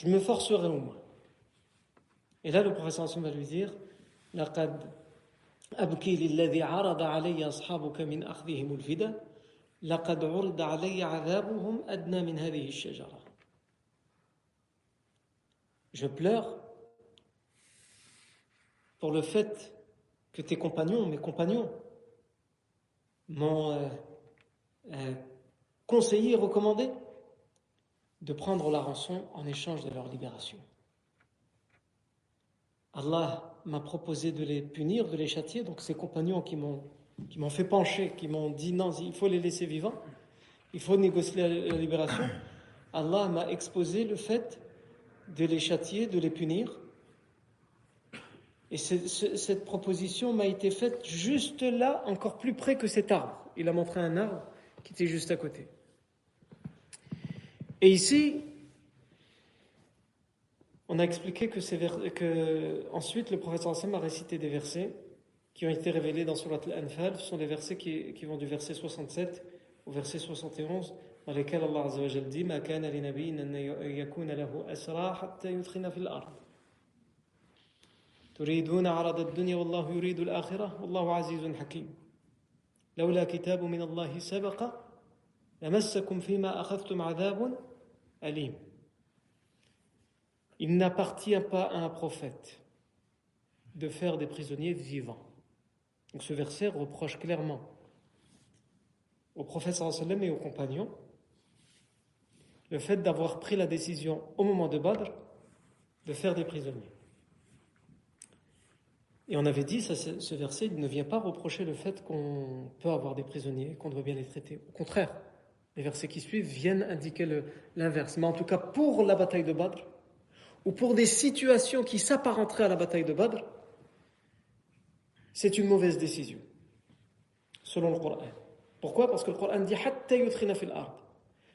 je me forcerai au moins. Et là, le professeur va lui dire لقد أبكي للذي عرض علي أصحابك من أخذهم الفدا لقد عرض علي عذابهم أدنى من هذه الشجرة Je pleure pour le fait que tes compagnons, mes compagnons, m'ont euh, euh, conseillé et recommandé de prendre la rançon en échange de leur libération. Allah m'a proposé de les punir, de les châtier, donc ces compagnons qui m'ont qui m'ont fait pencher, qui m'ont dit non, il faut les laisser vivants, il faut négocier la, libération. Allah m'a exposé le fait de les châtier, de les punir. Et cette proposition m'a été faite juste là, encore plus près que cet arbre. Il a montré un arbre qui était juste à côté. Et ici, on a expliqué que, que ensuite le prophète a récité des versets qui ont été révélés dans Surat Al-Anfal. Ce sont des versets qui, qui, vont du verset 67 au verset 71 dans lesquels Allah Azza wa Jal dit Ma kana li nabiyyin an yakuna lahu asra hatta yudkhina fil ard. تريدون عرض الدنيا والله يريد الآخرة والله عزيز حكيم لولا كتاب من الله سبق لمسكم فيما أخذتم عذاب alim. Il n'appartient pas à un prophète de faire des prisonniers vivants. Donc ce verset reproche clairement au prophète sallam et aux compagnons le fait d'avoir pris la décision au moment de Badr de faire des prisonniers. Et on avait dit, ce verset ne vient pas reprocher le fait qu'on peut avoir des prisonniers, qu'on doit bien les traiter. Au contraire, les versets qui suivent viennent indiquer l'inverse. Mais en tout cas, pour la bataille de Badr, ou pour des situations qui s'apparenteraient à la bataille de Badr, c'est une mauvaise décision, selon le Coran. Pourquoi? Parce que le Coran dit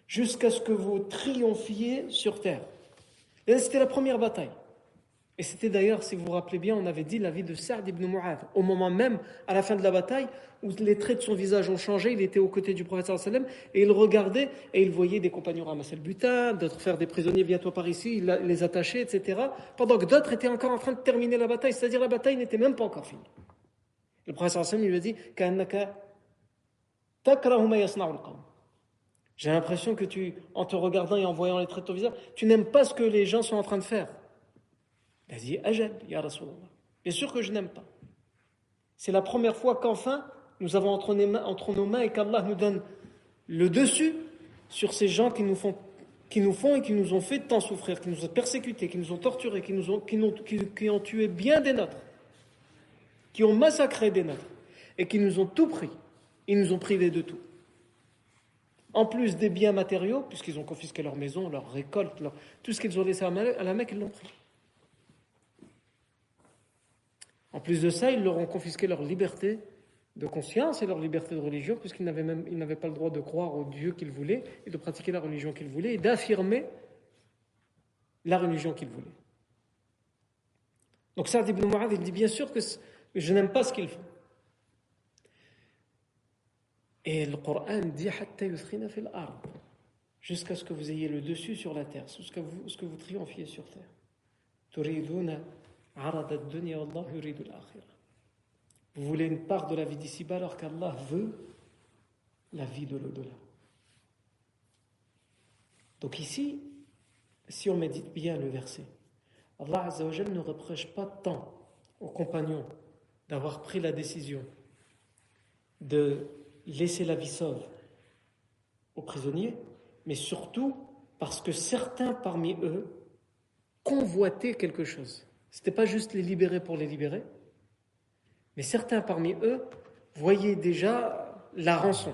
jusqu'à ce que vous triomphiez sur terre. Et c'était la première bataille. Et c'était d'ailleurs, si vous vous rappelez bien, on avait dit la vie de Sa'd ibn Mu'adh. Au moment même, à la fin de la bataille, où les traits de son visage ont changé, il était aux côtés du prophète et il regardait et il voyait des compagnons ramasser le butin, d'autres faire des prisonniers, viens-toi par ici, les attacher, etc. Pendant que d'autres étaient encore en train de terminer la bataille, c'est-à-dire la bataille n'était même pas encore finie. Le prophète sallam lui a dit J'ai l'impression que tu, en te regardant et en voyant les traits de ton visage, tu n'aimes pas ce que les gens sont en train de faire. Il a dit Ajal, Ya Rasulallah. Bien sûr que je n'aime pas. C'est la première fois qu'enfin nous avons entre, nos mains et qu'Allah nous donne le dessus sur ces gens qui nous font et qui nous ont fait tant souffrir, qui nous ont persécutés, qui nous ont torturés, qui, ont, ont tué bien des nôtres, qui ont massacré des nôtres et qui nous ont tout pris. Ils nous ont privés de tout. En plus des biens matériaux, puisqu'ils ont confisqué leur maison, leur récolte, tout ce qu'ils ont laissé à la Mecque, ils l'ont pris. En plus de ça, ils leur ont confisqué leur liberté de conscience et leur liberté de religion, puisqu'ils n'avaient même ils n'avaient pas le droit de croire au Dieu qu'ils voulaient et de pratiquer la religion qu'ils voulaient et d'affirmer la religion qu'ils voulaient. Donc Sa'd ibn Mu'adh, il dit bien sûr que je n'aime pas ce qu'ils font. Et le Coran dit jusqu'à ce que vous ayez le dessus sur la terre, jusqu'à ce que vous triomphiez sur terre. Vous voulez une part de la vie d'ici-bas alors qu'Allah veut la vie de l'au-delà. Donc ici, si on médite bien le verset, Allah ne reproche pas tant aux compagnons d'avoir pris la décision de laisser la vie sauve aux prisonniers, mais surtout parce que certains parmi eux convoitaient quelque chose. Ce n'était pas juste les libérer pour les libérer, mais certains parmi eux voyaient déjà la rançon.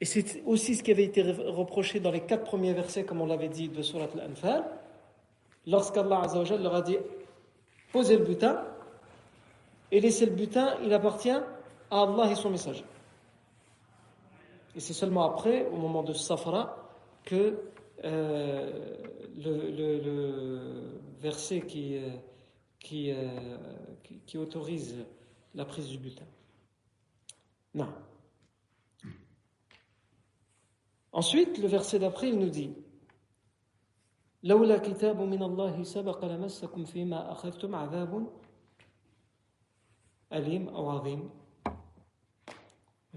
Et c'est aussi ce qui avait été reproché dans les quatre premiers versets, comme on l'avait dit, de Surat Al-Anfal, lorsqu'Allah leur a dit posez le butin, et laissez le butin, il appartient à Allah et son messager. Et c'est seulement après, au moment de Safra, que euh, le, verset qui, euh, euh, qui, qui, autorise la prise du butin. Non. Ensuite, le verset d'après, il nous dit لولا كتاب من الله سبق لمسكم فيما أخذتم عذاب أليم أو عظيم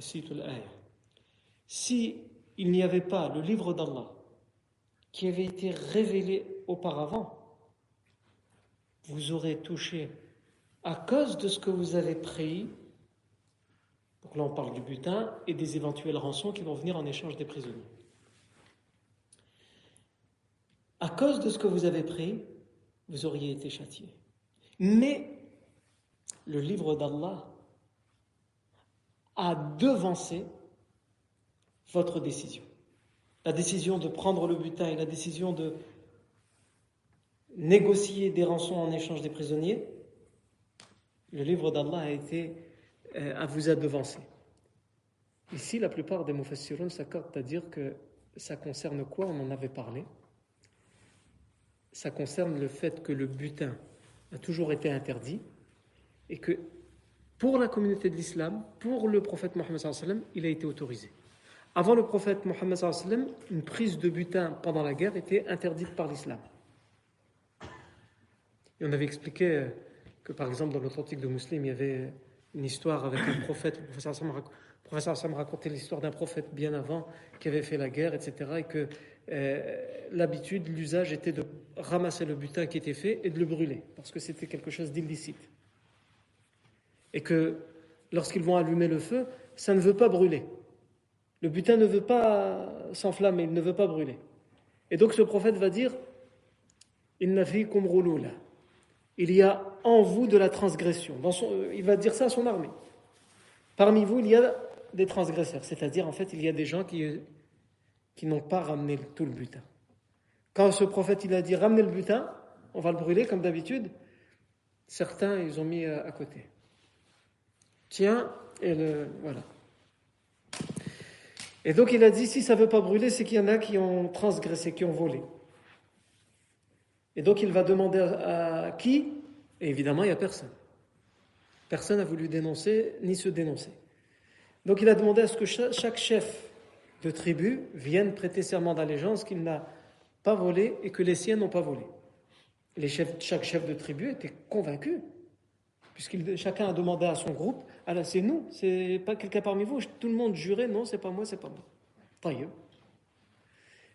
cite l'ayah. Si il n'y avait pas le livre d'Allah qui avait été révélé auparavant, vous aurez touché à cause de ce que vous avez pris. Donc là, on parle du butin et des éventuelles rançons qui vont venir en échange des prisonniers. À cause de ce que vous avez pris, vous auriez été châtié. Mais le livre d'Allah a devancé votre décision. La décision de prendre le butin et la décision de négocier des rançons en échange des prisonniers, le livre d'Allah a été euh, à vous a devancé. Ici, la plupart des mufassirun s'accordent à dire que ça concerne quoi? On en avait parlé. Ça concerne le fait que le butin a toujours été interdit et que pour la communauté de l'islam, pour le prophète Mohammed il a été autorisé. Avant le prophète Mohammed une prise de butin pendant la guerre était interdite par l'islam. Et on avait expliqué que, par exemple, dans l'authentique de Muslim, il y avait une histoire avec un prophète. Le professeur Sam racontait l'histoire d'un prophète bien avant qui avait fait la guerre, etc. Et que euh, l'habitude, l'usage était de ramasser le butin qui était fait et de le brûler, parce que c'était quelque chose d'illicite. Et que lorsqu'ils vont allumer le feu, ça ne veut pas brûler. Le butin ne veut pas s'enflammer, il ne veut pas brûler. Et donc ce prophète va dire Inna fikum il y a en vous de la transgression. Euh, il va dire ça à son armée. Parmi vous, il y a des transgresseurs, c'est-à-dire en fait, il y a des gens qui, n'ont pas ramené tout le butin. Quand ce prophète a dit ramenez le butin, on va le brûler comme d'habitude, certains ils ont mis euh, à côté. Tiens, et le voilà. Et donc il a dit si ça ne veut pas brûler, c'est qu'il y en a qui ont transgressé, qui ont volé. Et donc il va demander à, qui? Et évidemment, il n'y a personne. Personne n'a voulu dénoncer ni se dénoncer. Donc il a demandé à ce que chaque chef de tribu vienne prêter serment d'allégeance qu'il n'a pas volé et que les siens n'ont pas volé. Les chefs, chaque chef de tribu était convaincu, puisque chacun a demandé à son groupe, ah c'est nous, c'est pas quelqu'un parmi vous, tout le monde jurait, non, c'est pas moi, c'est pas moi. Tailleux.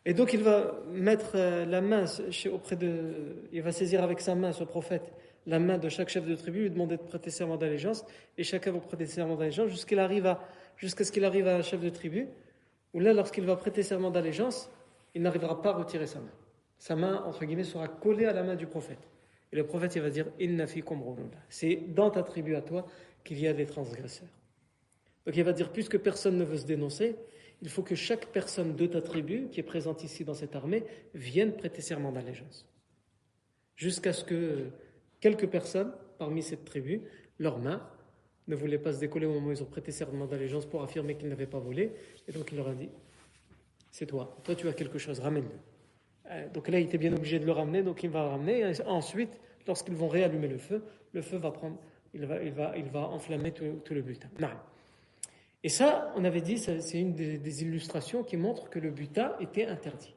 Et donc il va mettre euh, la main auprès de, il va saisir avec sa main, ce prophète, la main de chaque chef de tribu, lui demander de prêter serment d'allégeance, et chacun va prêter serment d'allégeance jusqu'à ce qu'il arrive à un chef de tribu, où là, lorsqu'il va prêter serment d'allégeance, il n'arrivera pas à retirer sa main. Sa main, entre guillemets, sera collée à la main du prophète. Et le prophète, il va dire, Inna C'est dans ta tribu à toi qu'il y a des transgresseurs. Donc il va dire, puisque personne ne veut se dénoncer, il faut que chaque personne de ta tribu qui est présente ici dans cette armée vienne prêter serment d'allégeance. Jusqu'à ce que quelques personnes parmi cette tribu, leurs mains, ne voulaient pas se décoller au moment où ils ont prêté serment d'allégeance pour affirmer qu'ils n'avaient pas volé. Et donc il leur a dit C'est toi, toi tu as quelque chose, ramène-le. Euh, donc là, il était bien obligé de le ramener, donc il va le ramener. Ensuite, lorsqu'ils vont réallumer le feu, le feu va prendre, il va, il va, il va enflammer tout, tout le butin. Non. Et ça, on avait dit, c'est une des, illustrations qui montre que le butin était interdit.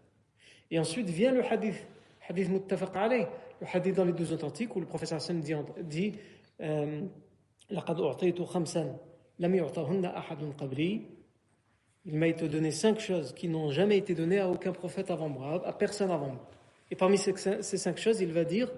Et ensuite vient le hadith, hadith muttafaq alayh, le hadith dans les deux authentiques où le professeur Hassan dit, dit euh, il m'a été donné cinq choses qui n'ont jamais été données à aucun prophète avant moi, à personne avant moi. Et parmi ces, cinq choses, il va dire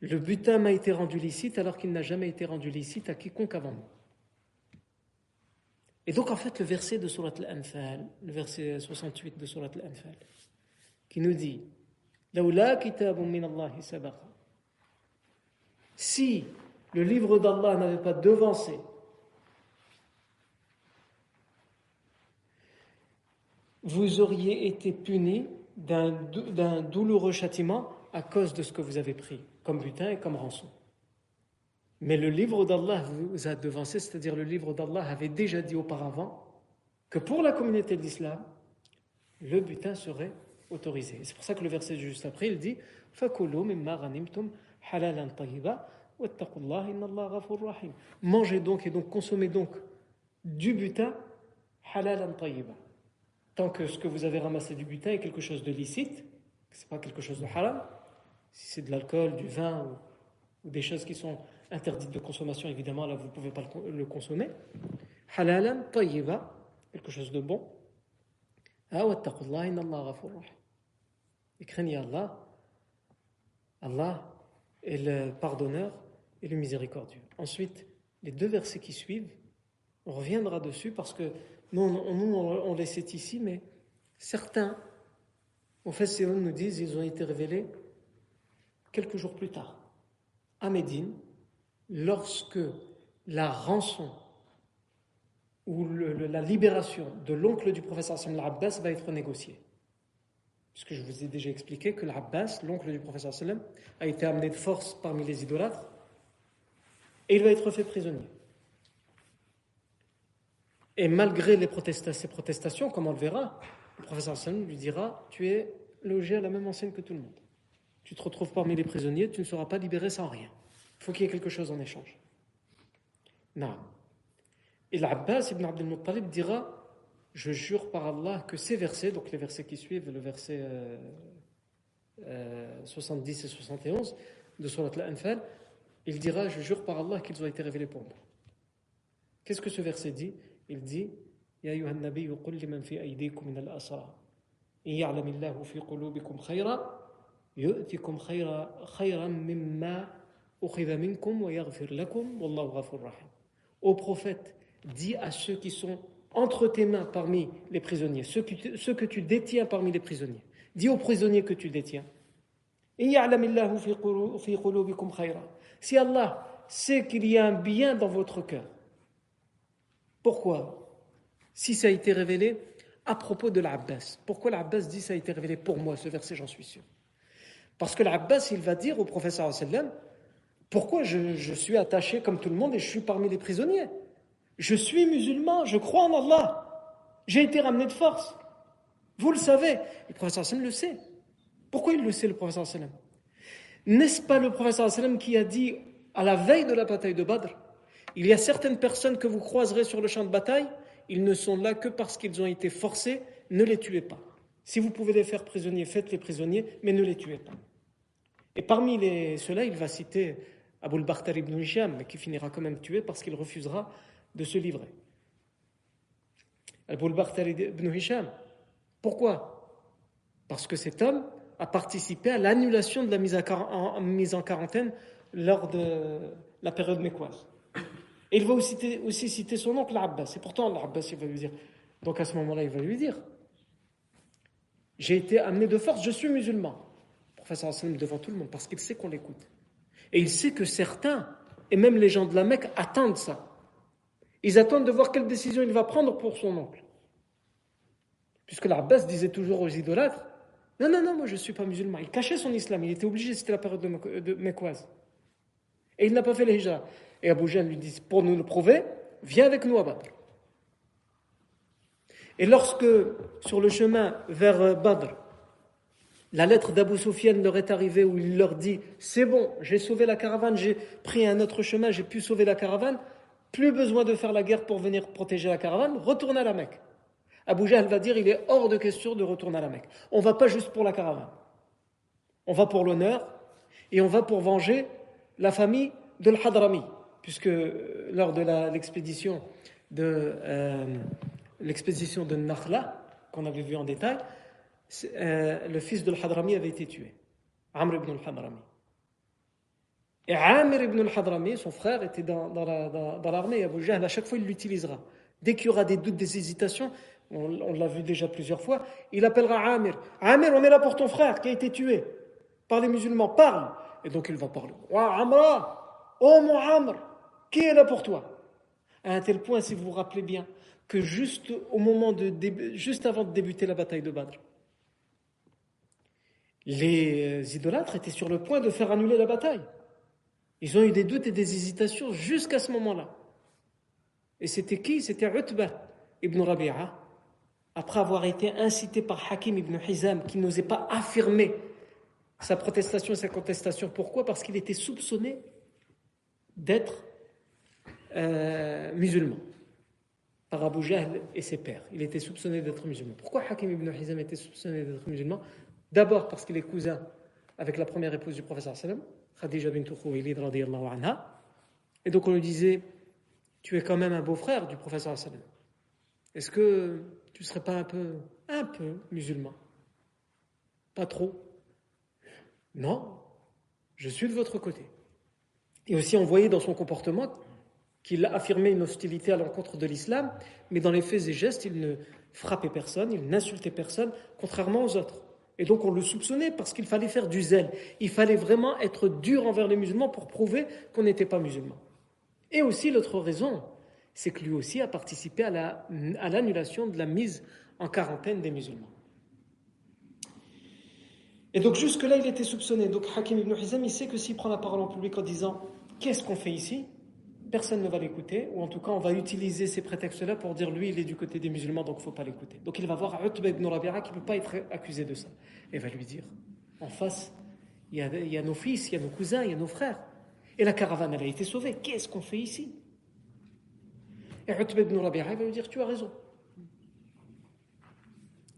le butin m'a été rendu licite alors qu'il n'a jamais été rendu licite à quiconque avant moi. Et donc en fait le verset de Surat Al-Anfal, le verset 68 de Surat Al-Anfal, qui nous dit Si le livre d'Allah n'avait pas devancé vous auriez été puni d'un douloureux châtiment à cause de ce que vous avez pris comme butin et comme rançon. Mais le livre d'Allah vous a devancé, c'est-à-dire le livre d'Allah avait déjà dit auparavant que pour la communauté de l'islam, le butin serait autorisé. C'est pour ça que le verset juste après, il dit Mangez donc et donc consommez donc du butin halalan tayyiba. Tant que ce que vous avez ramassé du butin est quelque chose de licite, ce n'est pas quelque chose de haram, si c'est de l'alcool, du vin ou, des choses qui sont interdites de consommation, évidemment, là vous ne pouvez pas le, consommer. Halalan tayyiba, quelque chose de bon. Ah, et craignez Allah. Allah est le pardonneur et le miséricordieux. Ensuite, les deux versets qui suivent, on reviendra dessus parce que nous, on, les cite ici, mais certains, au fait, nous disent ils ont été révélés quelques jours plus tard, à Médine, lorsque la rançon ou la libération de l'oncle du professeur Sam al-Abbas va être négociée. Puisque je vous ai déjà expliqué que l'Abbas, l'oncle du professeur sallam, a été amené de force parmi les idolâtres et il va être fait prisonnier. Et malgré les ces protestations, comme on le verra, le professeur sallam lui dira Tu es logé à la même enseigne que tout le monde. Tu te retrouves parmi les prisonniers, tu ne seras pas libéré sans rien. Il faut qu'il y ait quelque chose en échange. Non. Et l'Abbas ibn Abdel Muttalib dira je jure par Allah que ces versets, donc les versets qui suivent, le verset 70 euh, euh, et 71 de Surat Al-Anfal, il dira Je jure par Allah qu'ils ont été révélés pour moi. Qu'est-ce que ce verset dit? Il dit Ya ayuha nabi qul liman fi aydikum min al-asra in ya'lam Allahu fi qulubikum khayra Au prophète, dis à ceux qui sont entre tes mains parmi les prisonniers, ceux que, tu détiens parmi les prisonniers. Dis aux prisonniers que tu détiens. Si Allah sait qu'il y a un bien dans votre cœur, pourquoi? Si ça a été révélé à propos de l'Abbas. Pourquoi l'Abbas dit ça a été révélé pour moi, ce verset, j'en suis sûr Parce que l'Abbas, il va dire au professeur sallam, pourquoi je suis attaché comme tout le monde et je suis parmi les prisonniers? Je suis musulman, je crois en Allah. J'ai été ramené de force. Vous le savez. Le professeur sallam le sait. Pourquoi il le sait, le professeur sallam? N'est-ce pas le professeur sallam qui a dit à la veille de la bataille de Badr Il y a certaines personnes que vous croiserez sur le champ de bataille, ils ne sont là que parce qu'ils ont été forcés, ne les tuez pas. Si vous pouvez les faire prisonniers, faites-les prisonniers, mais ne les tuez pas. Et parmi ceux-là, il va citer Abul Bakhtar ibn Hisham, qui finira quand même tué parce qu'il refusera de se livrer. Al ibn Hisham. Pourquoi? Parce que cet homme a participé à l'annulation de la mise, en quarantaine lors de la période mécoise. Et il va aussi citer, son oncle Abbas. Et pourtant, l'Abbas, il va lui dire. Donc à ce moment-là, il va lui dire J'ai été amené de force, je suis musulman. Le professeur Hassan devant tout le monde, parce qu'il sait qu'on l'écoute. Et il sait que certains, et même les gens de la Mecque, attendent ça. Ils attendent de voir quelle décision il va prendre pour son oncle. Puisque l'Abbas disait toujours aux idolâtres Non, non, non, moi je ne suis pas musulman. Il cachait son islam, il était obligé, c'était la période de Mekwaz. Et il n'a pas fait les hijra. Et Abu Jahl lui dit Pour nous le prouver, viens avec nous à. Et lorsque, sur le chemin vers euh, Badr, la lettre d'Abu Sufyan leur est arrivée où il leur dit C'est bon, j'ai sauvé la caravane, j'ai pris un autre chemin, j'ai pu sauver la caravane. Plus besoin de faire la guerre pour venir protéger la caravane, retourne à la Mecque. Abu Jahl va dire il est hors de question de retourner à la Mecque. On va pas juste pour la caravane. On va pour l'honneur et on va pour venger la famille de l'Hadrami. Puisque euh, lors de l'expédition de, euh, l'expédition de Nakhla, qu'on avait vu en détail, euh, le fils de l'Hadrami avait été tué. Amr ibn al-Hadrami. Et Amir ibn al-Hadrami, son frère, était dans, l'armée. Abu Jahl, à chaque fois, il l'utilisera. Dès qu'il y aura des doutes, des hésitations, on, l'a vu déjà plusieurs fois, il appellera Amir. Amir, on est là pour ton frère qui a été tué par les musulmans. Parle. Et donc il va parler. Amra, oh mon Amr, qui est là pour toi? À un tel point, si vous vous rappelez bien, que juste avant de débuter la bataille de Badr, les idolâtres étaient sur le point de faire annuler la bataille. Ils ont eu des doutes et des hésitations jusqu'à ce moment-là. Et c'était qui? C'était Utbah ibn Rabi'a, après avoir été incité par Hakim ibn Hizam, qui n'osait pas affirmer sa protestation et sa contestation. Pourquoi? Parce qu'il était soupçonné d'être euh, musulman. Par Abu Jahl et ses pères. Il était soupçonné d'être musulman. Pourquoi Hakim ibn Hizam était soupçonné d'être musulman? D'abord parce qu'il est cousin avec la première épouse du professeur sallam, Khadija bint Khuwaylid anha. Et donc on lui disait, tu es quand même un beau-frère du professeur sallam. Est-ce que tu ne serais pas un peu, un peu musulman? Pas trop? Non, je suis de votre côté. Et aussi on voyait dans son comportement qu'il affirmait une hostilité à l'encontre de l'islam, mais dans les faits et gestes, il ne frappait personne, il n'insultait personne, contrairement aux autres. Et donc on le soupçonnait parce qu'il fallait faire du zèle. Il fallait vraiment être dur envers les musulmans pour prouver qu'on n'était pas musulman. Et aussi l'autre raison, c'est que lui aussi a participé à l'annulation de la mise en quarantaine des musulmans. Et donc jusque-là, il était soupçonné. Donc Hakim ibn Hizam, il sait que s'il prend la parole en public en disant « Qu'est-ce qu'on fait ici ?» Personne ne va l'écouter, ou en tout cas on va utiliser ces prétextes-là pour dire lui il est du côté des musulmans donc il ne faut pas l'écouter. Donc il va voir Utba ibn qui ne peut pas être accusé de ça. Et va lui dire, en face, il y, a, nos fils, il y a nos cousins, il y a nos frères. Et la caravane elle a été sauvée, qu'est-ce qu'on fait ici? Et Utba ibn Rabi'a va lui dire, tu as raison.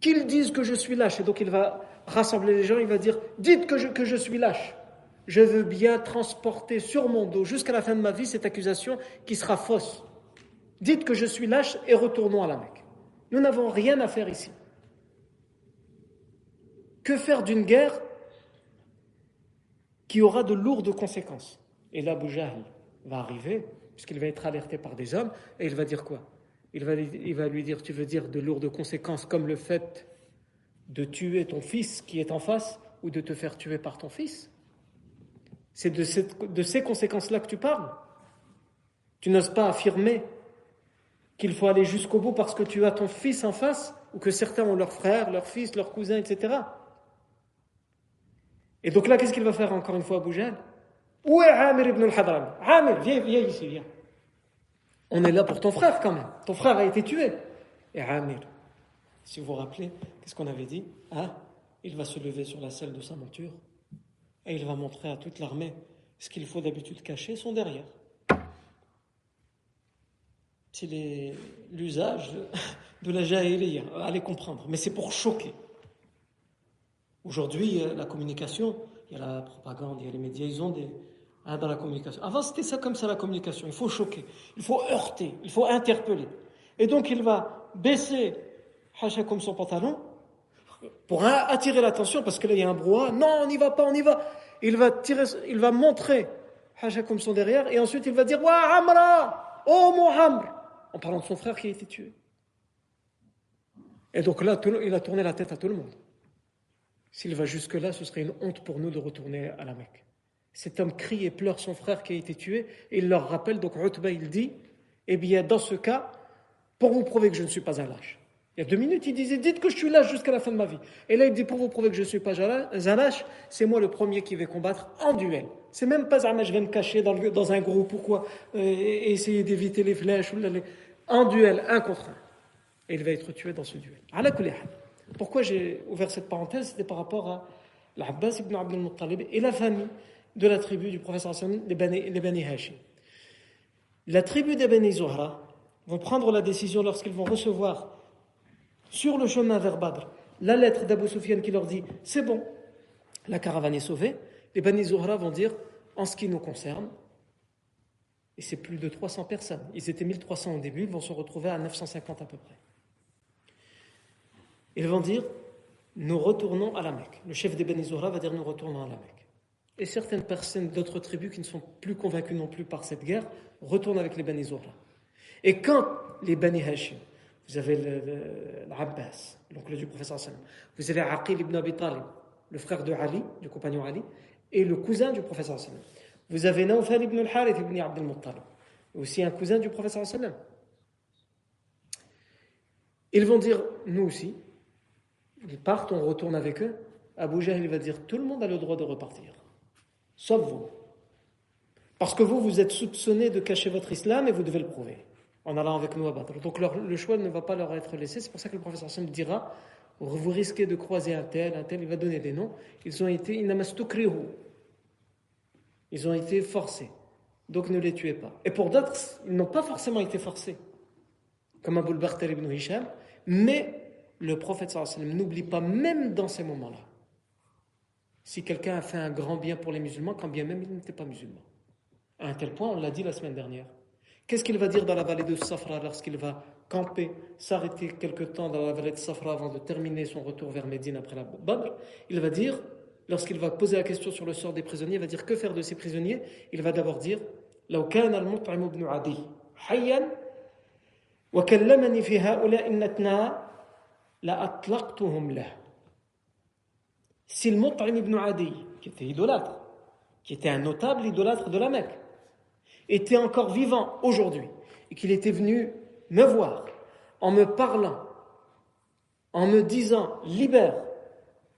Qu'ils disent que je suis lâche, et donc il va rassembler les gens, il va dire, dites que je suis lâche je veux bien transporter sur mon dos jusqu'à la fin de ma vie cette accusation qui sera fausse. Dites que je suis lâche et retournons à la Mecque. Nous n'avons rien à faire ici. Que faire d'une guerre qui aura de lourdes conséquences? Et là, Jahl va arriver, puisqu'il va être alerté par des hommes, et il va dire quoi? Il va lui dire, tu veux dire de lourdes conséquences comme le fait de tuer ton fils qui est en face ou de te faire tuer par ton fils? C'est de, ces conséquences-là que tu parles. Tu n'oses pas affirmer qu'il faut aller jusqu'au bout parce que tu as ton fils en face ou que certains ont leur frère, leur fils, leur cousin, etc. Et donc là, qu'est-ce qu'il va faire encore une fois à Boujal Où est Amir ibn al-Hadrami? Amir, viens, viens ici, viens. On est là pour ton frère quand même. Ton frère a été tué. Et Amir, si vous vous rappelez, qu'est-ce qu'on avait dit? Ah, Il va se lever sur la selle de sa monture et il va montrer à toute l'armée ce qu'il faut d'habitude cacher sont derrière. C'est l'usage de la jahiliya, allez comprendre, mais c'est pour choquer. Aujourd'hui, la communication, il y a la propagande, il y a les médias, ils ont des. Hein, dans la communication. Avant, c'était ça comme ça la communication. Il faut choquer, il faut heurter, il faut interpeller. Et donc, il va baisser Hacha comme son pantalon pour attirer l'attention, parce que là il y a un brouhaha, non, on n'y va pas, on y va. Il va, tirer, il va montrer Haja comme son derrière, et ensuite il va dire Wa Amra, oh mon en parlant de son frère qui a été tué. Et donc là, il a tourné la tête à tout le monde. S'il va jusque-là, ce serait une honte pour nous de retourner à la Mecque. Cet homme crie et pleure son frère qui a été tué, et il leur rappelle, donc Utba, il dit Eh bien, dans ce cas, pour vous prouver que je ne suis pas un lâche, il y a deux minutes, il disait Dites que je suis lâche jusqu'à la fin de ma vie. Et là, il dit Pour vous prouver que je ne suis pas lâche, c'est moi le premier qui vais combattre en duel. C'est même pas un je vais me cacher dans, un groupe, pourquoi euh, essayer d'éviter les flèches. En duel, un contre un. Et il va être tué dans ce duel. Pourquoi j'ai ouvert cette parenthèse? C'était par rapport à l'Abbas ibn Abdul Muttalib et la famille de la tribu du professeur Hassan, les Bani, Hashim. La tribu des Bani Zohra vont prendre la décision lorsqu'ils vont recevoir sur le chemin vers Badr, la lettre d'Abu Sufyan qui leur dit c'est bon, la caravane est sauvée, les Bani Zuhra vont dire en ce qui nous concerne, et c'est plus de 300 personnes, ils étaient 1300 au début, ils vont se retrouver à 950 à peu près. Ils vont dire nous retournons à la Mecque. Le chef des Bani Zuhra va dire nous retournons à la Mecque. Et certaines personnes d'autres tribus qui ne sont plus convaincues non plus par cette guerre retournent avec les Bani Zuhra. Et quand les Bani Hashim vous avez l'Abbas, l'oncle du professeur. Vous avez Aqil ibn Abi Talib, le frère de Ali, du compagnon Ali, et le cousin du professeur. Vous avez Nawfal ibn al-Harith ibn Abd al-Muttalib, aussi un cousin du professeur. Ils vont dire, nous aussi, ils partent, on retourne avec eux. Abu Jahl va dire, tout le monde a le droit de repartir, sauf vous. Parce que vous, vous êtes soupçonné de cacher votre islam et vous devez le prouver en allant avec nous à Badr. Donc le choix ne va pas leur être laissé. C'est pour ça que le professeur Sam dira vous risquez de croiser un tel, un tel, il va donner des noms. Ils ont été Ils ont été forcés. Donc ne les tuez pas. Et pour d'autres, ils n'ont pas forcément été forcés. comme Abu al ibn Hisham, mais le prophète n'oublie pas, même dans ces moments-là, si quelqu'un a fait un grand bien pour les musulmans, quand bien même il n'était pas musulman. À un tel point, on l'a dit la semaine dernière. Qu'est-ce qu'il va dire dans la vallée de Safra lorsqu'il va camper, s'arrêter quelque temps dans la vallée de Safra avant de terminer son retour vers Médine après la Badr Il va dire, lorsqu'il va poser la question sur le sort des prisonniers, il va dire que faire de ces prisonniers Il va d'abord dire لو كان المطعم بن عدي حيا وكلمني في هؤلاء النتنا لأطلقتهم له Si le Mut'im ibn Adi, qui était idolâtre, qui était un notable idolâtre de la Mecque, était encore vivant aujourd'hui et qu'il était venu me voir en me parlant, en me disant libère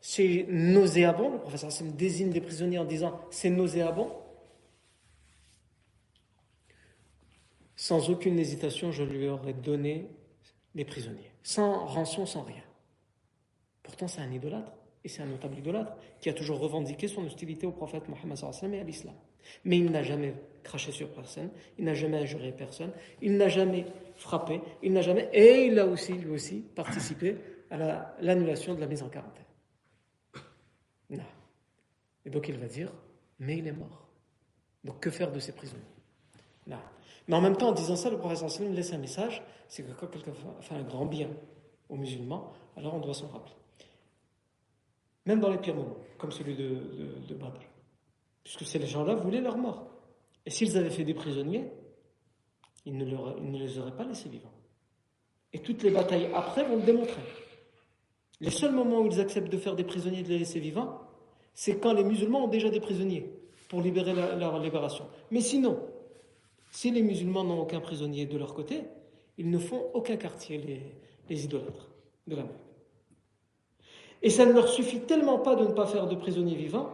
ces nauséabonds, le professeur Hassan désigne des prisonniers en disant c'est nauséabonds, sans aucune hésitation, je lui aurais donné les prisonniers, sans rançon, sans rien. Pourtant, c'est un idolâtre, et c'est un notable idolâtre, qui a toujours revendiqué son hostilité au prophète Mohammed et à l'islam. Mais il n'a jamais craché sur personne, il n'a jamais injuré personne, il n'a jamais frappé, il n'a jamais. Et il a aussi, lui aussi, participé à l'annulation de la mise en quarantaine. Non. Et donc il va dire, mais il est mort. Donc que faire de ces prisonniers? Non. Mais en même temps, en disant ça, le prophète sallam laisse un message c'est que quand quelqu'un fait un grand bien aux musulmans, alors on doit s'en rappeler. Même dans les pires moments, comme celui de, de, Badr. Puisque ces gens-là voulaient leur mort. Et s'ils avaient fait des prisonniers, ils ne, les auraient pas laissés vivants. Et toutes les batailles après vont le démontrer. Les seuls moments où ils acceptent de faire des prisonniers et de les laisser vivants, c'est quand les musulmans ont déjà des prisonniers pour libérer leur libération. Mais sinon, si les musulmans n'ont aucun prisonnier de leur côté, ils ne font aucun quartier, les, idolâtres de la Mecque. Et ça ne leur suffit tellement pas de ne pas faire de prisonniers vivants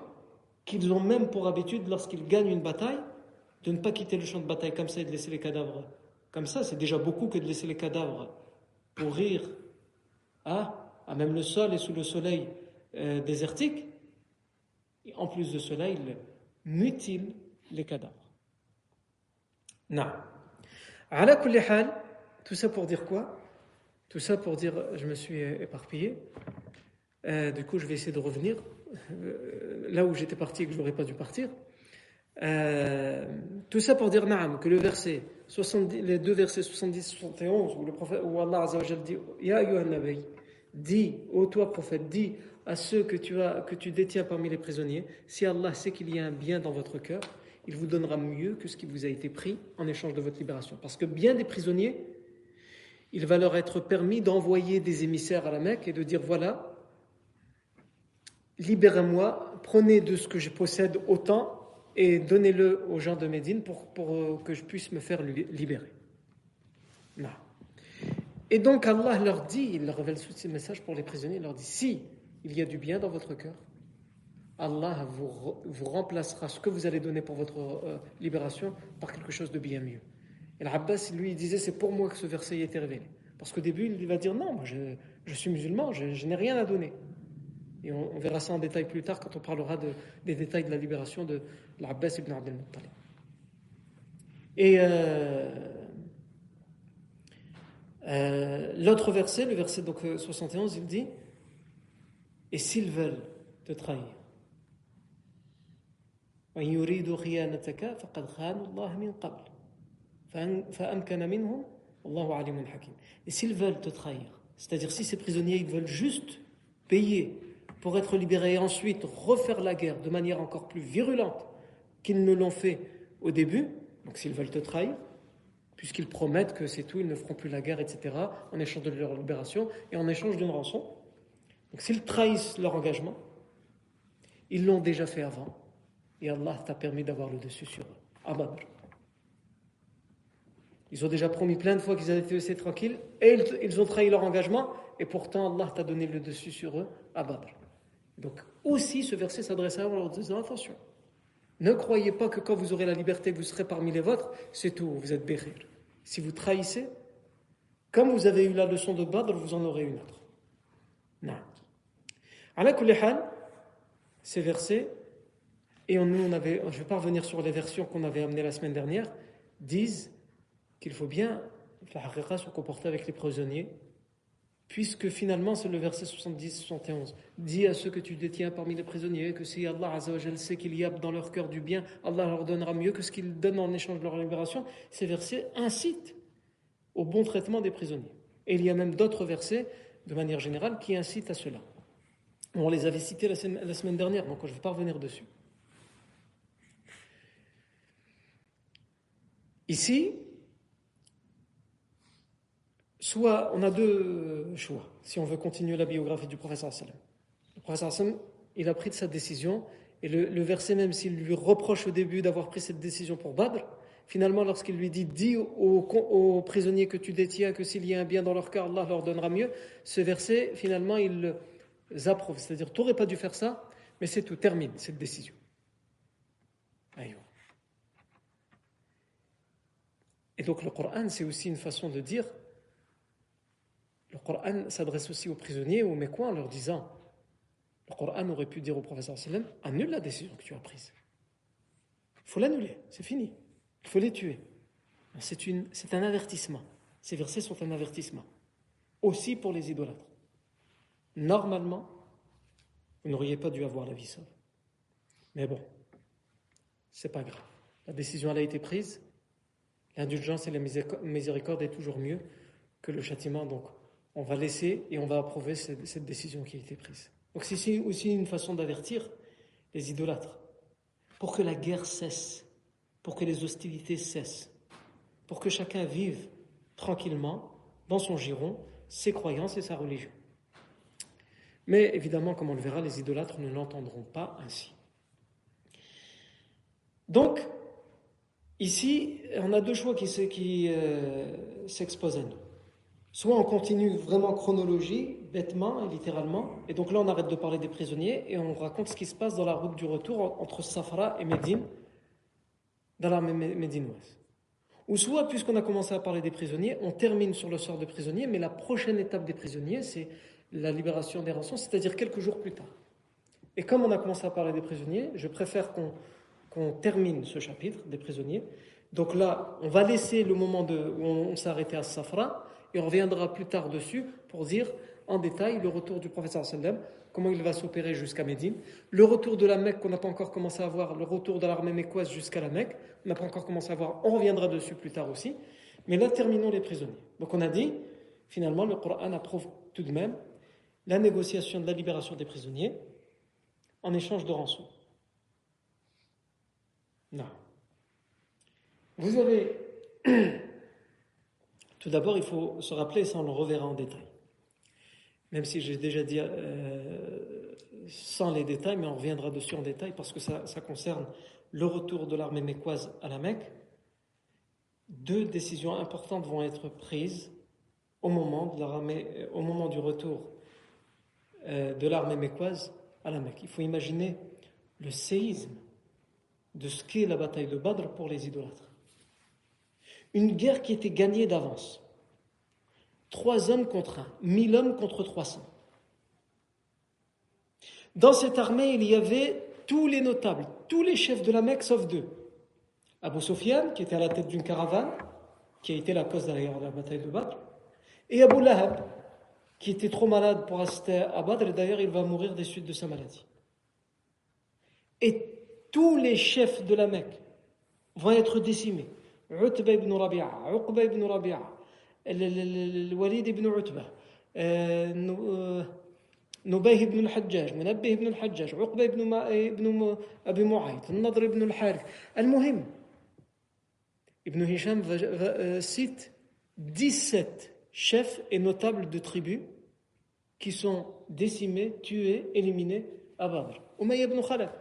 qu'ils ont même pour habitude, lorsqu'ils gagnent une bataille, de ne pas quitter le champ de bataille comme ça et de laisser les cadavres comme ça. C'est déjà beaucoup que de laisser les cadavres pourrir à, à même le sol et sous le soleil euh, désertique. Et en plus de cela, ils mutilent les cadavres. Non. Tout ça pour dire quoi? Tout ça pour dire, je me suis éparpillé. Euh, du coup, je vais essayer de revenir euh, là où j'étais parti et que je n'aurais pas dû partir. Euh, tout ça pour dire naam, que le verset 70, les deux versets 70-71 où, le prophète, Allah dit Ya dis, ô toi prophète, dis à ceux que tu, as, que tu détiens parmi les prisonniers, si Allah sait qu'il y a un bien dans votre cœur, il vous donnera mieux que ce qui vous a été pris en échange de votre libération. Parce que bien des prisonniers, il va leur être permis d'envoyer des émissaires à la Mecque et de dire voilà, libérez-moi, prenez de ce que je possède autant et donnez-le aux gens de Médine pour, pour euh, que je puisse me faire libérer. Non. Et donc Allah leur dit, il leur révèle ce message pour les prisonniers, il leur dit si il y a du bien dans votre cœur, Allah vous, vous, remplacera ce que vous allez donner pour votre euh, libération par quelque chose de bien mieux. Et l'Abbas, lui, disait c'est pour moi que ce verset a été révélé. Parce qu'au début, il va dire non, je, je suis musulman, je, n'ai rien à donner. Et on, verra ça en détail plus tard quand on parlera de, des détails de la libération de l'Abbas ibn Abdel Muttalib. Et euh, euh, l'autre verset, le verset donc, 71, il dit Et s'ils veulent te trahir, et s'ils veulent te trahir, c'est-à-dire si ces prisonniers ils veulent juste payer pour être libérés et ensuite refaire la guerre de manière encore plus virulente qu'ils ne l'ont fait au début, donc s'ils veulent te trahir, puisqu'ils promettent que c'est tout, ils ne feront plus la guerre, etc., en échange de leur libération et en échange d'une rançon. Donc s'ils trahissent leur engagement, ils l'ont déjà fait avant, et Allah t'a permis d'avoir le dessus sur eux. À Ils ont déjà promis plein de fois qu'ils allaient te laisser tranquilles et ils, ont trahi leur engagement et pourtant Allah t'a donné le dessus sur eux à Badr. Donc aussi ce verset s'adresse à eux en leur disant attention. Ne croyez pas que quand vous aurez la liberté, vous serez parmi les vôtres, c'est tout, vous êtes bérir. Si vous trahissez, comme vous avez eu la leçon de Badr, vous en aurez une autre. Non. ces versets et nous, on avait, je ne vais pas revenir sur les versions qu'on avait amenées la semaine dernière, disent qu'il faut bien se comporter avec les prisonniers, puisque finalement c'est le verset 70-71. Dis à ceux que tu détiens parmi les prisonniers que si Allah Azzawajal sait qu'il y a dans leur cœur du bien, Allah leur donnera mieux que ce qu'ils donnent en échange de leur libération. Ces versets incitent au bon traitement des prisonniers. Et il y a même d'autres versets, de manière générale, qui incitent à cela. On les avait cités la semaine, dernière, donc je ne vais pas revenir dessus. Ici, soit on a deux choix, si on veut continuer la biographie du professeur Sallam. Le professeur Sallam, il a pris sa décision, et le, verset même, s'il lui reproche au début d'avoir pris cette décision pour Badr, finalement, lorsqu'il lui dit Dis aux, prisonniers que tu détiens que s'il y a un bien dans leur cœur, Allah leur donnera mieux, ce verset, finalement, il approuve. C'est-à-dire, tu n'aurais pas dû faire ça, mais c'est tout, termine cette décision. Et donc le Coran, c'est aussi une façon de dire, le Coran s'adresse aussi aux prisonniers, aux Mécois, en leur disant, le Coran aurait pu dire au professeur sallam, annule la décision que tu as prise. Il faut l'annuler, c'est fini. Il faut les tuer. C'est un avertissement. Ces versets sont un avertissement. Aussi pour les idolâtres. Normalement, vous n'auriez pas dû avoir la vie sauve. Mais bon, c'est pas grave. La décision a été prise, L'indulgence et la miséricorde est toujours mieux que le châtiment. Donc, on va laisser et on va approuver cette, décision qui a été prise. Donc, c'est aussi une façon d'avertir les idolâtres pour que la guerre cesse, pour que les hostilités cessent, pour que chacun vive tranquillement dans son giron ses croyances et sa religion. Mais évidemment, comme on le verra, les idolâtres ne l'entendront pas ainsi. Donc, Ici, on a deux choix qui, euh, s'exposent à nous. Soit on continue vraiment chronologie, bêtement et littéralement, et donc là on arrête de parler des prisonniers et on raconte ce qui se passe dans la route du retour entre Safra et Médine, dans l'armée médinoise. Ou soit, puisqu'on a commencé à parler des prisonniers, on termine sur le sort des prisonniers, mais la prochaine étape des prisonniers, c'est la libération des rançons, c'est-à-dire quelques jours plus tard. Et comme on a commencé à parler des prisonniers, je préfère qu'on termine ce chapitre des prisonniers. Donc là, on va laisser le moment où on, s'est arrêté à Safra et on reviendra plus tard dessus pour dire en détail le retour du professeur sallam, comment il va s'opérer jusqu'à Médine, le retour de la Mecque qu'on n'a pas encore commencé à voir, le retour de l'armée mécoise jusqu'à la Mecque, on n'a pas encore commencé à voir, on reviendra dessus plus tard aussi. Mais là, terminons les prisonniers. Donc on a dit, finalement, le Coran approuve tout de même la négociation de la libération des prisonniers en échange de rançon. Non. Vous avez. Tout d'abord, il faut se rappeler, ça on le reverra en détail. Même si j'ai déjà dit euh, sans les détails, mais on reviendra dessus en détail parce que ça, concerne le retour de l'armée mécoise à la Mecque. Deux décisions importantes vont être prises au moment, de l'armée, au moment du retour euh, de l'armée mécoise à la Mecque. Il faut imaginer le séisme de ce qu'est la bataille de Badr pour les idolâtres. Une guerre qui était gagnée d'avance. Trois hommes contre un, mille hommes contre trois cents. Dans cette armée, il y avait tous les notables, tous les chefs de la Mecque sauf deux. Abu Sufyan, qui était à la tête d'une caravane, qui a été la cause d'ailleurs de la bataille de Badr, et Abu Lahab, qui était trop malade pour assister à Badr, et d'ailleurs il va mourir des suites de sa maladie. Et tous les chefs de la Mecque vont être décimés. Utba ibn Rabi'a, Uqba ibn Rabi'a, Walid ibn Utba, نبيه بن الحجاج منبه بن الحجاج عقبة بن, ابن أبي معيط النضر بن الحارث المهم Ibn Hisham cite 17 chefs et notables de tribus qui sont décimés, tués, éliminés à Badr. Umayya ibn Khalaf,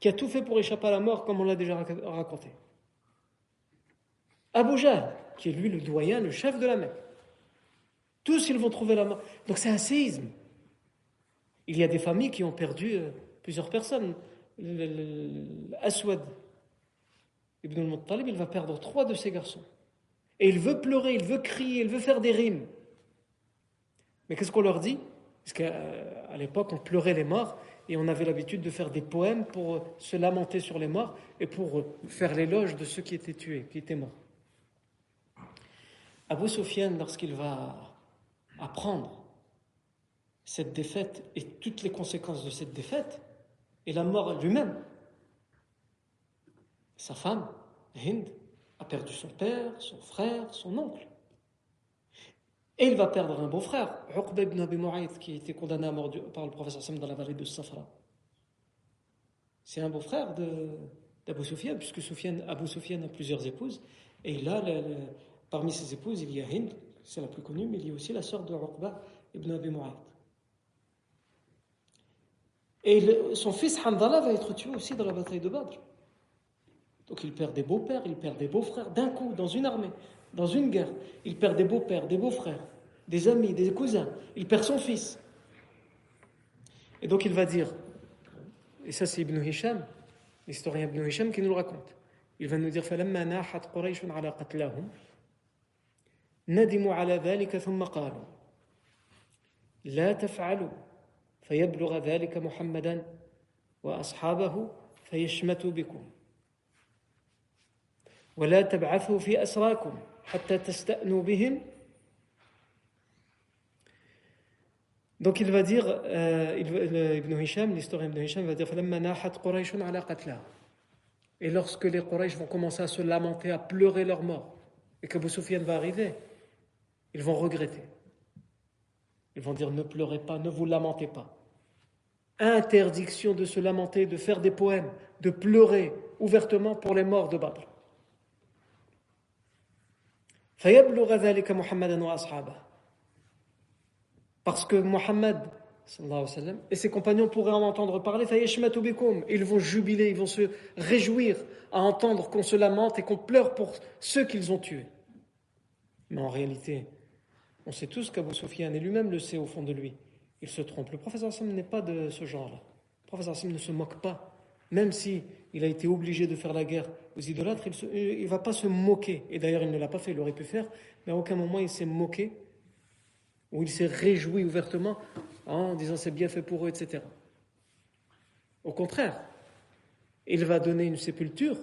qui a tout fait pour échapper à la mort, comme on l'a déjà raconté. Abu qui est lui le doyen, le chef de la Mecque. Tous, ils vont trouver la mort. Donc c'est un séisme. Il y a des familles qui ont perdu euh, plusieurs personnes. Aswad ibn al-Muttalib, il va perdre trois de ses garçons. Et il veut pleurer, il veut crier, il veut faire des rimes. Mais qu'est-ce qu'on leur dit? Parce qu'à euh, l'époque, on pleurait les morts et on avait l'habitude de faire des poèmes pour se lamenter sur les morts et pour faire l'éloge de ceux qui étaient tués, qui étaient morts. Abu Sufyan, lorsqu'il va apprendre cette défaite et toutes les conséquences de cette défaite, et la mort lui-même, sa femme, Hind, a perdu son père, son frère, son oncle. Et il va perdre un beau-frère, Uqba ibn Abi qui a été condamné à mort par le professeur Sam dans la vallée de Safra. C'est un beau-frère d'Abu Sufyan, puisque Abu Sufyan a plusieurs épouses. Et là, parmi ses épouses, il y a Hind, c'est la plus connue, mais il y a aussi la sœur de Uqba ibn Abi Mu'ayth. Et son fils Hamdallah va être tué aussi dans la bataille de Badr. Donc il perd des beaux-pères, il perd des beaux-frères d'un coup, dans une armée, dans une guerre. Il perd des beaux-pères, des beaux-frères, des amis, des cousins. Il perd son fils. Et donc il va dire, et ça c'est Ibn Hisham, l'historien Ibn Hisham qui nous le raconte. Il va nous dire فلما ناحت قريش على قتلهم ندموا على ذلك ثم قالوا لا تفعلوا فيبلغ ذلك محمدا وأصحابه فيشمتوا بكم ولا تبعثوا في أسراكم حتى تستأنوا بهم Donc il va dire, euh, il, Ibn Hisham, l'historien Ibn Hisham va dire Et lorsque les Quraysh vont commencer à se lamenter, à pleurer leur mort, et qu'Abu Sufyan va arriver, ils vont regretter. Ils vont dire ne pleurez pas, ne vous lamentez pas. Interdiction de se lamenter, de faire des poèmes, de pleurer ouvertement pour les morts de Badr. Parce que Muhammad et ses compagnons pourraient en entendre parler, ils vont jubiler, ils vont se réjouir à entendre qu'on se lamente et qu'on pleure pour ceux qu'ils ont tués. Mais en réalité, on sait tous qu'Abu Sufyan, et lui-même le sait au fond de lui, il se trompe. Le professeur Hassan n'est pas de ce genre-là. Le professeur Hassan ne se moque pas. Même si il a été obligé de faire la guerre aux idolâtres, il ne va pas se moquer. Et d'ailleurs, il ne l'a pas fait, il aurait pu faire, mais à aucun moment il s'est moqué ou il s'est réjoui ouvertement en disant c'est bien fait pour eux, etc. Au contraire, il va donner une sépulture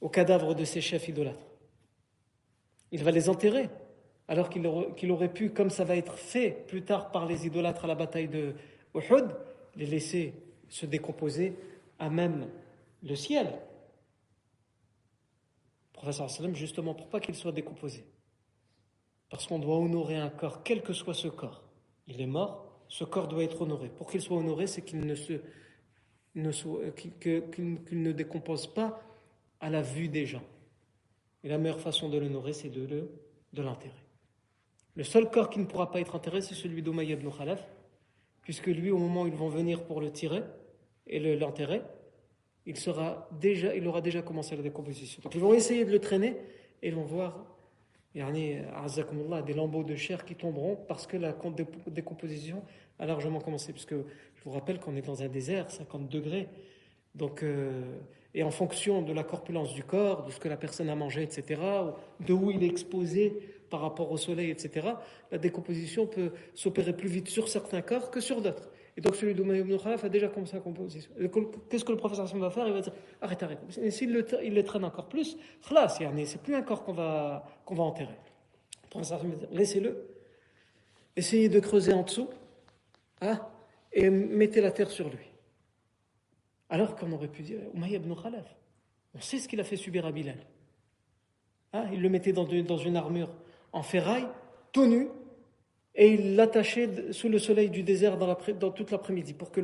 aux cadavres de ses chefs idolâtres. Il va les enterrer, alors qu'il aurait, pu, comme ça va être fait plus tard par les idolâtres à la bataille de Uhud, les laisser se décomposer à même le ciel. Professeur sallam, justement pour pas qu'il soit décomposé. Parce qu'on doit honorer un corps, quel que soit ce corps. Il est mort, ce corps doit être honoré. Pour qu'il soit honoré, c'est qu'il ne se ne euh, ne décompose pas à la vue des gens. Et la meilleure façon de l'honorer, c'est de, de l'enterrer. Le seul corps qui ne pourra pas être enterré, c'est celui d'Umayy ibn Khalaf, puisque lui, au moment où ils vont venir pour le tirer et l'enterrer, il, sera déjà, il aura déjà commencé la décomposition. Donc ils vont essayer de le traîner et ils vont voir des lambeaux de chair qui tomberont parce que la décomposition a largement commencé. Puisque je vous rappelle qu'on est dans un désert, 50 degrés. Donc, euh, et en fonction de la corpulence du corps, de ce que la personne a mangé, etc., de où il est exposé par rapport au soleil, etc., la décomposition peut s'opérer plus vite sur certains corps que sur d'autres. Et donc celui d'Umayy ibn Khalaf a déjà commencé à composition. Qu'est-ce que le professeur va faire? Il va dire arrête, arrête. Et s'il le, traîne encore plus, c'est plus un corps qu'on va, enterrer. Le professeur va dire laissez-le, essayez de creuser en dessous, hein, et mettez la terre sur lui. Alors qu'on aurait pu dire Umayy ibn Khalaf, on sait ce qu'il a fait subir à Bilal. Hein, il le mettait dans une armure en ferraille, tout nu, et il l'attachait sous le soleil du désert dans, dans toute l'après-midi pour que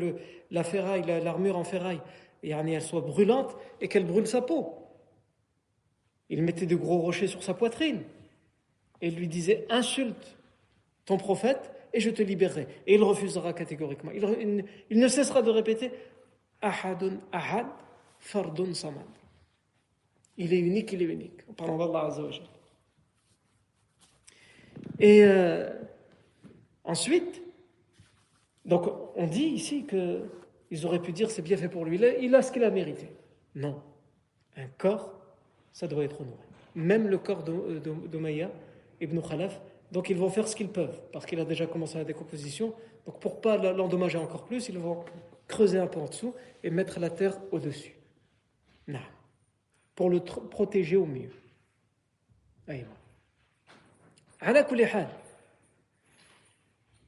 la ferraille, l'armure en ferraille, elle soit brûlante et qu'elle brûle sa peau. Il mettait de gros rochers sur sa poitrine et lui disait insulte ton prophète et je te libérerai. Et il refusera catégoriquement. Il, il, ne cessera de répéter Ahadun ahad, fardun samad. Il est unique, il est unique. En parlant d'Allah Et euh, ensuite, donc on dit ici qu'ils auraient pu dire c'est bien fait pour lui, il a ce qu'il a mérité. Non. Un corps, ça doit être honoré. Même le corps d'Omaïa, Ibn Khalaf, donc ils vont faire ce qu'ils peuvent, parce qu'il a déjà commencé la décomposition. Donc pour pas l'endommager encore plus, ils vont creuser un peu en dessous et mettre la terre au-dessus. Pour le protéger au mieux.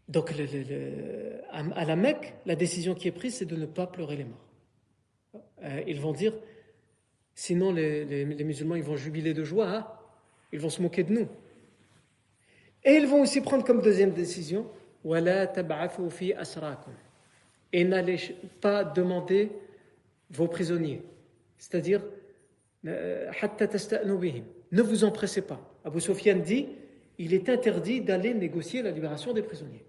Donc, à la Mecque, la décision qui est prise, c'est de ne pas pleurer les morts. Euh, ils vont dire, sinon les, musulmans, ils vont jubiler de joie, hein. ils vont se moquer de nous. Et ils vont aussi prendre comme deuxième décision, et n'allez pas demander vos prisonniers. C'est-à-dire, euh, ne vous empressez pas. Abu Sufyan dit, il est interdit d'aller négocier la libération des prisonniers.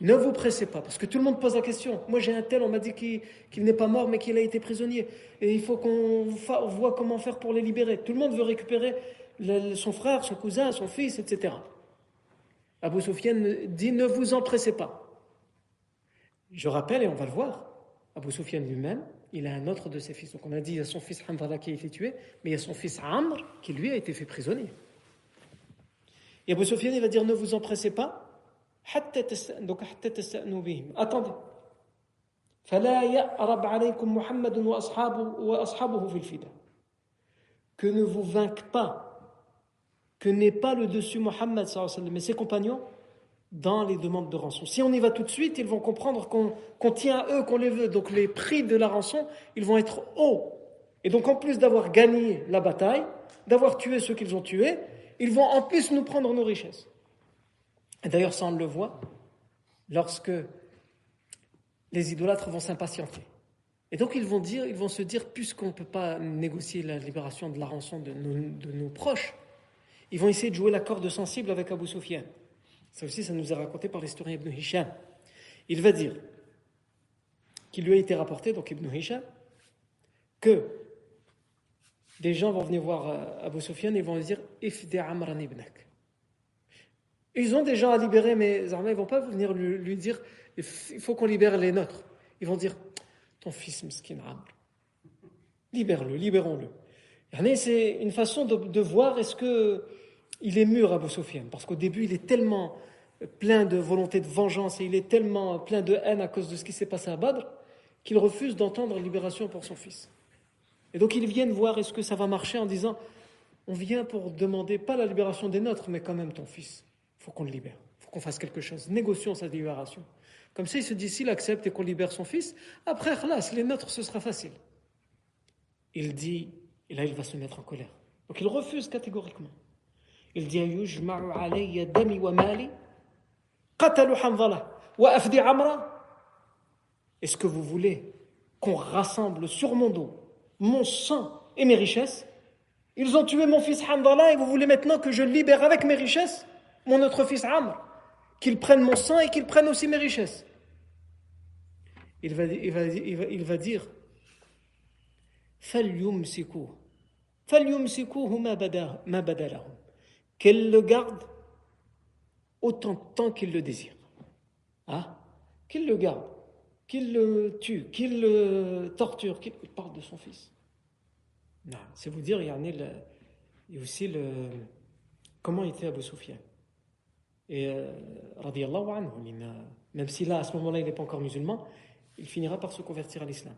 Ne vous pressez pas, parce que tout le monde pose la question. Moi j'ai un tel, on m'a dit qu'il n'est pas mort, mais qu'il a été prisonnier. Et il faut qu'on voit comment faire pour les libérer. Tout le monde veut récupérer son frère, son cousin, son fils, etc. Abu Sufyan dit, ne vous empressez pas. Je rappelle, et on va le voir, Abu Sufyan lui-même, il a un autre de ses fils. Donc on a dit, il y a son fils Hamdallah qui a été tué, mais il y a son fils Amr qui lui a été fait prisonnier. Et Abu Sufyan, il va dire, ne vous empressez pas, donc attendez. Que ne vous vainque pas, que n'ait pas le dessus Mohammed et ses compagnons dans les demandes de rançon. Si on y va tout de suite, ils vont comprendre qu'on tient à eux, qu'on les veut. Donc les prix de la rançon, ils vont être hauts. Et donc en plus d'avoir gagné la bataille, d'avoir tué ceux qu'ils ont tués, ils vont en plus nous prendre nos richesses. D'ailleurs, ça on le voit lorsque les idolâtres vont s'impatienter. Et donc ils vont dire, ils vont se dire, puisqu'on ne peut pas négocier la libération de la rançon de nos, proches, ils vont essayer de jouer la corde sensible avec Abu Sufyan. Ça aussi, ça nous est raconté par l'historien Ibn Hisham. Il va dire qu'il lui a été rapporté, donc Ibn Hisham, que des gens vont venir voir euh, Abu Sufyan et vont lui dire Ifdi Amran ibnak. Ils ont des gens à libérer, mais armées ne vont pas venir lui, dire il faut qu'on libère les nôtres. Ils vont dire ton fils, Mskin Amr, libère-le, libérons-le. C'est une façon de, voir est-ce que il est mûr Abu Sufyan, parce qu'au début il est tellement plein de volonté de vengeance et il est tellement plein de haine à cause de ce qui s'est passé à Badr qu'il refuse d'entendre libération pour son fils. Et donc ils viennent voir est-ce que ça va marcher en disant on vient pour demander pas la libération des nôtres, mais quand même ton fils. Il faut qu'on le libère. Il faut qu'on fasse quelque chose. Négocions sa libération. Comme ça, il se dit s'il accepte et qu'on libère son fils, après, khlas, les nôtres, ce sera facile. Il dit, et là, il va se mettre en colère. Donc il refuse catégoriquement. Il dit Est-ce que vous voulez qu'on rassemble sur mon dos mon sang et mes richesses. Ils ont tué mon fils Hamdallah et vous voulez maintenant que je libère avec mes richesses mon autre fils Amr, qu'ils prennent mon sang et qu'ils prennent aussi mes richesses. Il va, il va, il va, il va dire qu'elle le garde autant de qu'il le désire. Ah, qu'il le garde, qu'il le tue, qu'il le torture, qu'il parle de son fils. C'est vous dire, il y y a aussi le, comment était Abu Sufyan. Et euh, anhu, même si là, à ce moment-là, il n'est pas encore musulman, il finira par se convertir à l'islam.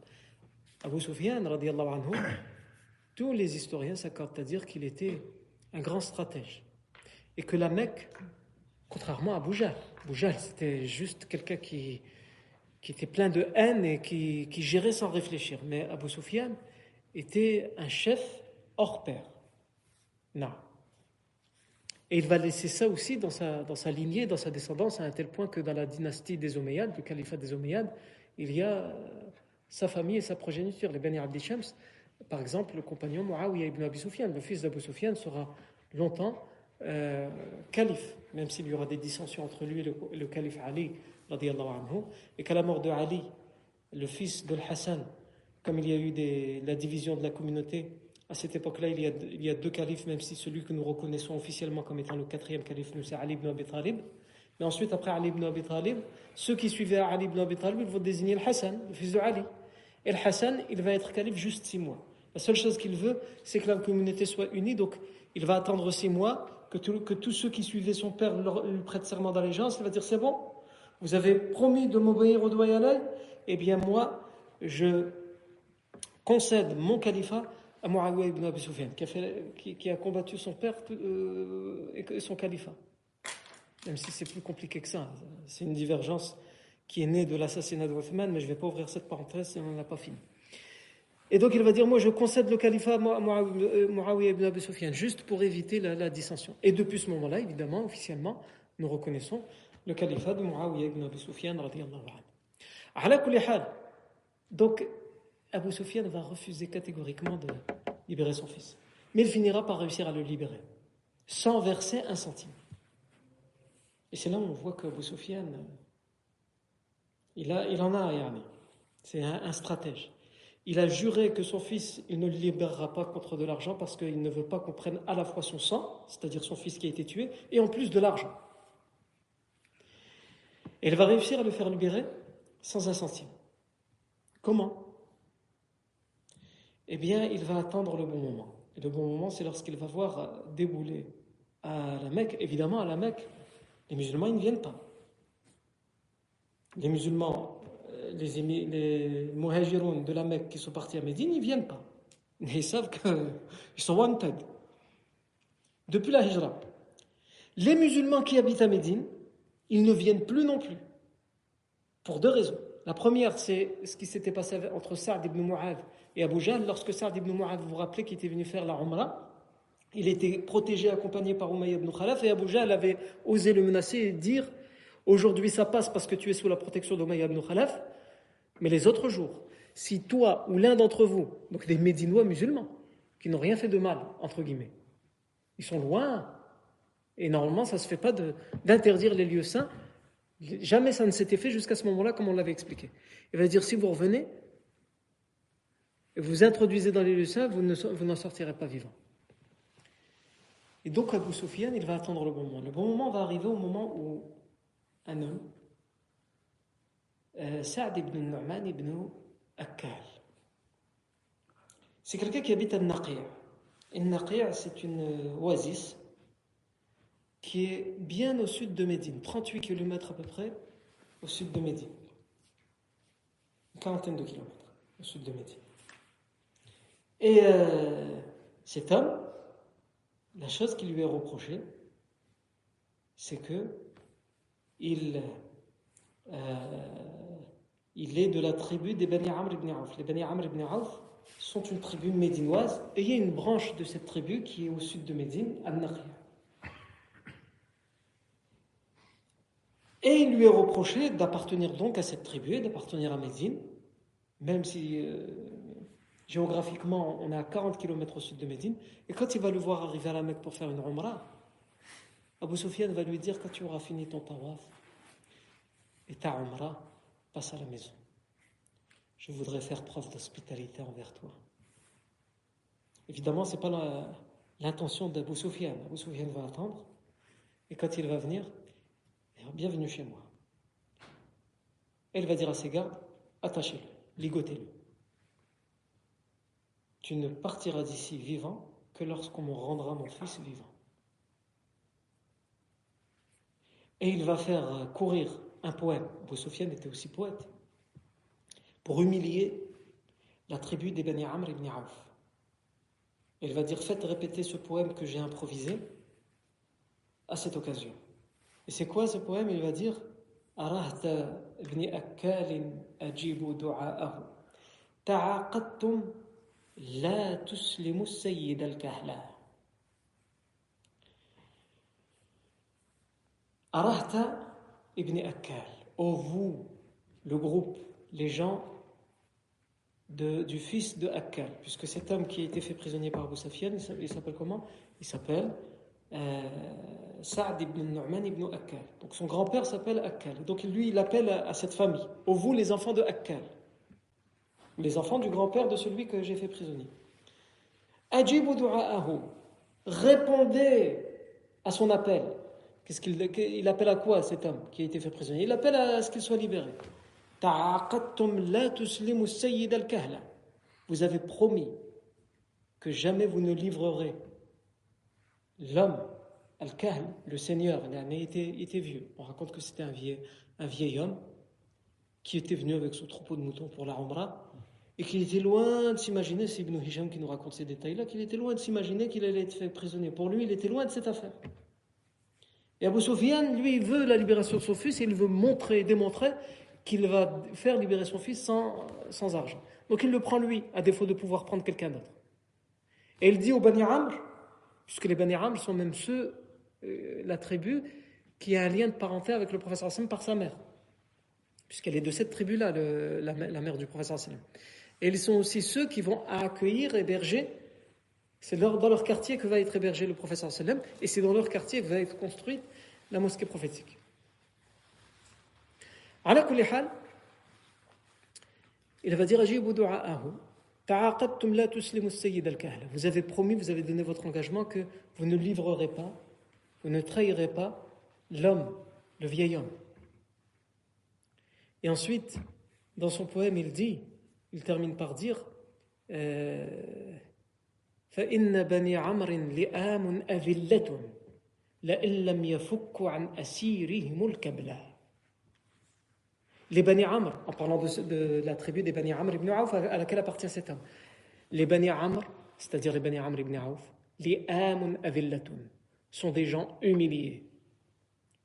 Abu Sufyan, anhu, tous les historiens s'accordent à dire qu'il était un grand stratège. Et que la Mecque, contrairement à Boujal, Boujal c'était juste quelqu'un qui, qui était plein de haine et qui, qui gérait sans réfléchir. Mais Abu Sufyan, était un chef hors pair. Non. Et il va laisser ça aussi dans sa, dans sa lignée, dans sa descendance, à un tel point que dans la dynastie des Omeyyades, du califat des Omeyyades, il y a euh, sa famille et sa progéniture. Les Bani Abdi Shams, par exemple, le compagnon Muawiyah ibn Abi Sufyan, le fils d'Abu Sufyan, sera longtemps euh, calife, même s'il y aura des dissensions entre lui et le, calife Ali, anhu, et qu'à la mort de Ali, le fils de Hassan, comme il y a eu des, la division de la communauté, à cette époque-là, il, y a deux califes, même si celui que nous reconnaissons officiellement comme étant le quatrième calife, c'est Ali ibn Abi Talib. Mais ensuite, après Ali ibn Abi Talib, ceux qui suivaient Ali ibn Abi Talib, ils vont désigner le Hassan, le fils de Ali. Et le Hassan, il va être calife juste six mois. La seule chose qu'il veut, c'est que la communauté soit unie, donc il va attendre six mois, que, tous ceux qui suivaient son père lui prêtent serment d'allégeance, il va dire c'est bon, vous avez promis de m'obéir au doigt et eh bien moi, je concède mon califat à Muawiyah ibn Abi Sufyan, qui a, a combattu son père euh, et son califat. même si c'est plus compliqué que ça. C'est une divergence qui est née de l'assassinat d'Othman, mais je ne vais pas ouvrir cette parenthèse, on n'a pas fini. Et donc il va dire, moi je concède le califat à Muawiyah ibn Abi Sufyan, juste pour éviter la, dissension. Et depuis ce moment-là, évidemment, officiellement, nous reconnaissons le califat de Muawiyah ibn Abi Sufyan, Donc, Abu Sufyan va refuser catégoriquement de libérer son fils. Mais il finira par réussir à le libérer, sans verser un centime. Et c'est là où on voit qu'Abu Sufyan, il, a, il en a, c'est un stratège. Il a juré que son fils, il ne le libérera pas contre de l'argent parce qu'il ne veut pas qu'on prenne à la fois son sang, c'est-à-dire son fils qui a été tué, et en plus de l'argent. Et il va réussir à le faire libérer sans un centime. Comment? Eh bien, il va attendre le bon moment. Et le bon moment, c'est lorsqu'il va voir débouler à la Mecque. Évidemment, à la Mecque, les musulmans, ils ne viennent pas. Les musulmans les, les muhajiroun de la Mecque qui sont partis à Médine, ils ne viennent pas. Ils savent qu'ils sont wanted. Depuis la hijra. Les musulmans qui habitent à Médine, ils ne viennent plus non plus. Pour deux raisons. La première, c'est ce qui s'était passé entre Saad ibn Mu'adh et Abu Jahl. Lorsque Saad ibn Mu'adh, vous vous rappelez, qui était venu faire la Umrah, il était protégé, accompagné par Umayyad ibn Khalaf, et Abu Jahl avait osé le menacer et dire Aujourd'hui, ça passe parce que tu es sous la protection d'Umayyad ibn Khalaf, mais les autres jours, si toi ou l'un d'entre vous, donc des Médinois musulmans, qui n'ont rien fait de mal, entre guillemets, ils sont loin, et normalement ça ne se fait pas d'interdire les lieux saints, jamais ça ne s'était fait jusqu'à ce moment-là, comme on l'avait expliqué. Il va dire, si vous revenez, et vous introduisez dans les lieux saints, vous n'en sortirez pas vivant. Et donc Abu Sufyan, il va attendre le bon moment. Le bon moment va arriver au moment où un homme euh, Saad ibn Nu'man ibn Akkal. C'est quelqu'un qui habite à Naqir. Et c'est une oasis qui est bien au sud de Médine, 38 km à peu près au sud de Médine. Une quarantaine de kilomètres au sud de Médine. Et euh, cet homme, la chose qui lui est reprochée, c'est que il il est de la tribu des Bani Amr ibn Auf. Les Bani Amr ibn Auf sont une tribu médinoise et il y a une branche de cette tribu qui est au sud de Médine, Al-Naqir. Et il lui est reproché d'appartenir donc à cette tribu, d'appartenir à Médine, même si euh, géographiquement on est à 40 km au sud de Médine. Et quand il va le voir arriver à la Mecque pour faire une Umrah, Abu Sufyan va lui dire quand tu auras fini ton tawaf et ta Umrah, passe à la maison. Je voudrais faire preuve d'hospitalité envers toi. Évidemment, ce n'est pas l'intention d'Abu Soufiane. Abu Soufiane va attendre, et quand il va venir, bienvenue chez moi. Elle va dire à ses gardes, attachez-le, ligotez-le. Tu ne partiras d'ici vivant que lorsqu'on me rendra mon fils vivant. Et il va faire courir un poème. Abu était aussi poète. Pour humilier la tribu des Bani Amr ibn Auf. Il va dire Faites répéter ce poème que j'ai improvisé à cette occasion. Et c'est quoi ce poème? Il va dire Arahta ibn Akkal ajibu la vous, le groupe, les gens du fils de Akkal, puisque cet homme qui a été fait prisonnier par Abu il s'appelle comment? Il s'appelle euh, Saad ibn Nu'man ibn Akkal. Donc son grand-père s'appelle Akkal. Donc lui, il appelle à, cette famille, ô vous, les enfants de Akkal, les enfants du grand-père de celui que j'ai fait prisonnier. Ajibu du'a'ahu, répondez à son appel. Qu'est-ce qu'il il appelle à quoi cet homme qui a été fait prisonnier? Il appelle à ce qu'il soit libéré. Vous avez promis que jamais vous ne livrerez l'homme, Al-Kahl, le Seigneur, était, était vieux. On raconte que c'était un vieil, un vieil homme qui était venu avec son troupeau de moutons pour la Umrah et qu'il était loin de s'imaginer, c'est Ibn Hisham qui nous raconte ces détails-là, qu'il était loin de s'imaginer qu'il allait être fait prisonnier. Pour lui, il était loin de cette affaire. Et Abu Sufyan, lui, veut la libération de son fils et il veut montrer, démontrer qu'il va faire libérer son fils sans, sans argent. Donc il le prend lui, à défaut de pouvoir prendre quelqu'un d'autre. Et il dit aux Bani Amr, puisque les Bani Amr sont même ceux, euh, la tribu, qui a un lien de parenté avec le professeur Hassan par sa mère. Puisqu'elle est de cette tribu-là, la, mère du professeur Hassan. Et ils sont aussi ceux qui vont accueillir, héberger. C'est dans leur quartier que va être hébergé le professeur sallam, et c'est dans leur quartier que va être construite la mosquée prophétique. il va dire vous avez promis, vous avez donné votre engagement que vous ne livrerez pas, vous ne trahirez pas l'homme, le vieil homme. Et ensuite, dans son poème, il dit, il termine par dire euh, Les Bani Amr, en parlant de, la tribu des Bani Amr ibn Auf à laquelle appartient cet homme. Les Bani Amr, c'est-à-dire les Bani Amr ibn Auf, les Amun Avillatun, sont des gens humiliés,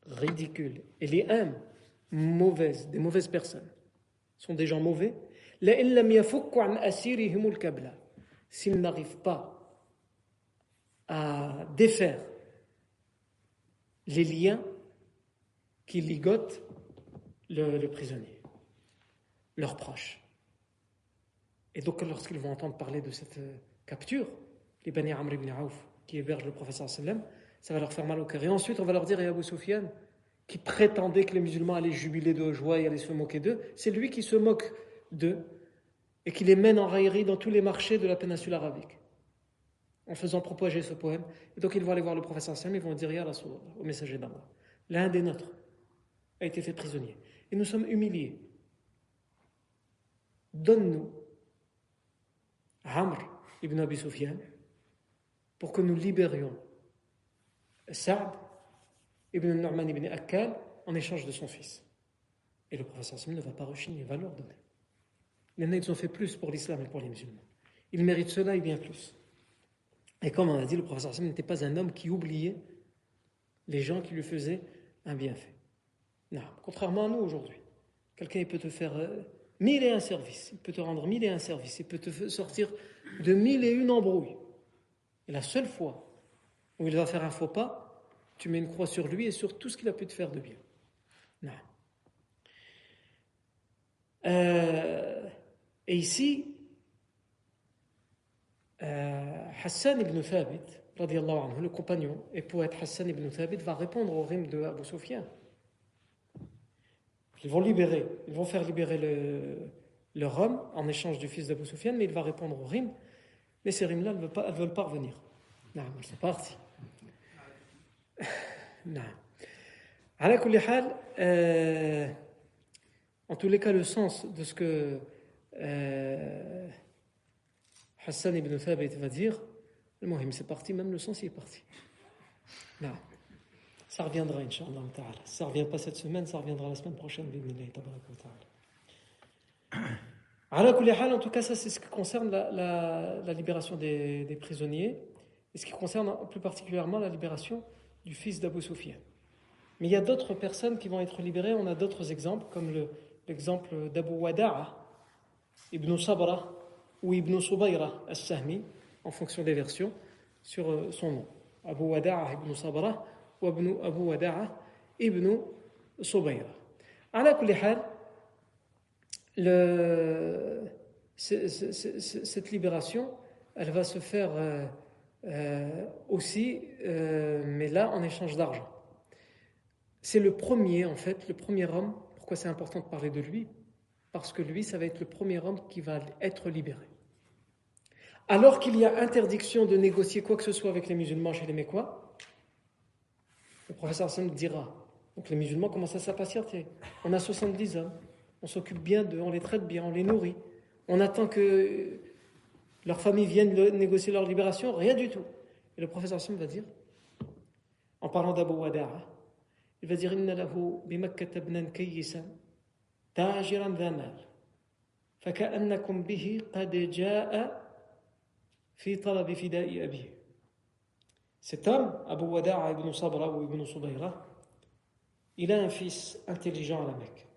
ridicules. Et les Am, mauvaises, des mauvaises personnes, sont des gens mauvais. S'ils n'arrivent pas à défaire les liens qui ligotent le, prisonnier, leurs proches. Et donc, lorsqu'ils vont entendre parler de cette euh, capture, les Bani Amr ibn Auf, qui hébergent le professeur sallam, ça va leur faire mal au cœur. Et ensuite, on va leur dire, et Abu Sufyan, qui prétendait que les musulmans allaient jubiler de joie et allaient se moquer d'eux, c'est lui qui se moque d'eux et qui les mène en raillerie dans tous les marchés de la péninsule arabique en faisant propager ce poème. Et donc ils vont aller voir le professeur Sam, ils vont dire Ya au messager d'Allah, l'un des nôtres a été fait prisonnier. Et nous sommes humiliés. Donne-nous Amr ibn Abi Sufyan pour que nous libérions Saad ibn Norman ibn Akkal en échange de son fils. Et le professeur Sam ne va pas rechigner, il va leur donner. Les ils ont fait plus pour l'islam et pour les musulmans. Ils méritent cela et bien plus. Et comme on a dit, le professeur Hassan n'était pas un homme qui oubliait les gens qui lui faisaient un bienfait. Non, contrairement à nous aujourd'hui. Quelqu'un peut te faire euh, mille et un services, il peut te rendre mille et un services, il peut te sortir de mille et une embrouilles. Et la seule fois où il va faire un faux pas, tu mets une croix sur lui et sur tout ce qu'il a pu te faire de bien. Non. Euh, et ici, euh, Hassan ibn Thabit, le compagnon et poète Hassan ibn Thabit, va répondre au rime de Abu. Ils vont libérer, ils vont faire libérer le, leur homme en échange du fils d'Abu Sufyan, mais il va répondre au rime. Mais ces rimes-là, elles ne veulent, pas, revenir. Non, c'est parti. non. Euh, en tous les cas, le sens de ce que euh, Hassan ibn Thabit va dire, le c'est parti, même le sens il est parti. Non. Ça reviendra, Inch'Allah. Ça ne revient pas cette semaine, ça reviendra la semaine prochaine. En tout cas, ça c'est ce qui concerne la, libération des, prisonniers et ce qui concerne plus particulièrement la libération du fils d'Abu Sufyan. Mais il y a d'autres personnes qui vont être libérées. On a d'autres exemples, comme l'exemple d'Abu Wada'a, Ibn Sabra, ou Ibn Subayra al-Sahmi, en fonction des versions, sur euh, son nom. Abu Wada'a ibn Sabra ou Abu Wada'a ibn Subayra. À le, cette libération, elle va se faire euh, euh, aussi, mais là en échange d'argent. C'est le premier, en fait, le premier homme. Pourquoi c'est important de parler de lui? Parce que lui, ça va être le premier homme qui va être libéré. Alors qu'il y a interdiction de négocier quoi que ce soit avec les musulmans chez les Mécois, le professeur Hassan dira donc les musulmans commencent à s'impatienter. On a 70 hommes, on s'occupe bien d'eux, on les traite bien, on les nourrit. On attend que leurs familles viennent négocier leur libération, rien du tout. Et le professeur Hassan va dire, en parlant d'Abu Wada'a, il va dire Inna lahu bimakkatabnan kayyisan tajiran dhamal faka'annakum bihi qad ja'a cet homme, Abu Wada'a ibn Sabra ou ibn Subayra, il a un fils intelligent à la Mecque.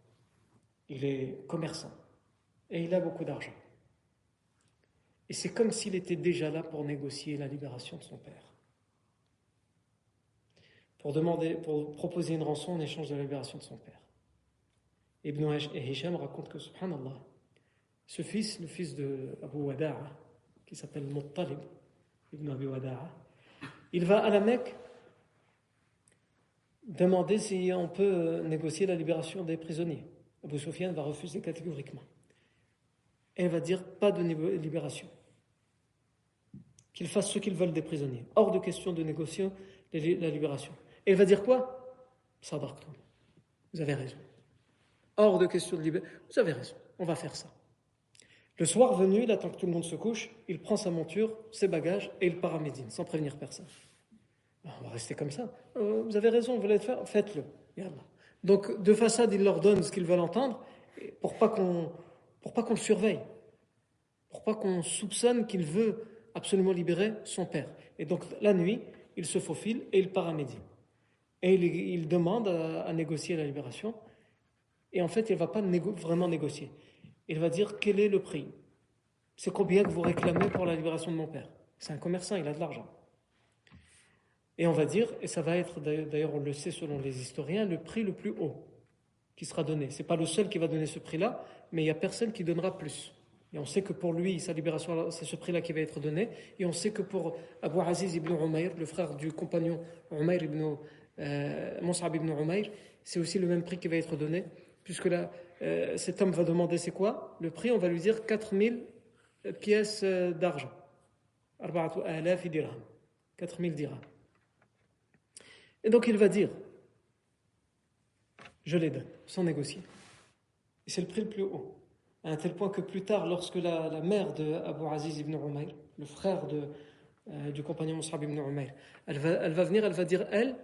Il est commerçant et il a beaucoup d'argent. Et c'est comme s'il était déjà là pour négocier la libération de son père. Pour, demander, pour proposer une rançon en échange de la libération de son père. Ibn Hisham raconte que, subhanallah, ce fils, le fils de Abu Wada'a, qui s'appelle Muttalib, Ibn Abi Wada'a, il va à la Mecque demander si on peut négocier la libération des prisonniers. Abu Sufyan va refuser catégoriquement. Et il va dire pas de libération. Qu'ils fassent ce qu'ils veulent des prisonniers. Hors de question de négocier la libération. Et il va dire quoi? Sadaqtum. Vous avez raison. Hors de question de libération. Vous avez raison. On va faire ça. Le soir venu, il attend que tout le monde se couche, il prend sa monture, ses bagages et il part à Médine sans prévenir personne. On va rester comme ça. Euh, vous avez raison, vous le faites-le. Donc, de façade, il leur donne ce qu'ils veulent entendre pour pas qu'on pour pas qu'on le surveille, pour pas qu'on soupçonne qu'il veut absolument libérer son père. Et donc, la nuit, il se faufile et il part à Médine. Et il, demande à, négocier la libération. Et en fait, il ne va pas vraiment négocier. Il va dire quel est le prix? C'est combien que vous réclamez pour la libération de mon père? C'est un commerçant, il a de l'argent. Et on va dire, et ça va être, d'ailleurs on le sait selon les historiens, le prix le plus haut qui sera donné. Ce n'est pas le seul qui va donner ce prix-là, mais il n'y a personne qui donnera plus. Et on sait que pour lui, sa libération, c'est ce prix-là qui va être donné. Et on sait que pour Abu Aziz ibn Umayr, le frère du compagnon Umayr ibn euh, ibn Umayr, c'est aussi le même prix qui va être donné. Puisque là, euh, cet homme va demander c'est quoi Le prix, on va lui dire 4000 pièces euh, d'argent. 4000 dirhams. Et donc il va dire, je les donne, sans négocier. Et c'est le prix le plus haut. À un tel point que plus tard, lorsque la, mère de Abu Aziz ibn Umayr, le frère euh, du compagnon Mus'ab ibn Umayr, elle va, elle va venir, elle va dire, elle,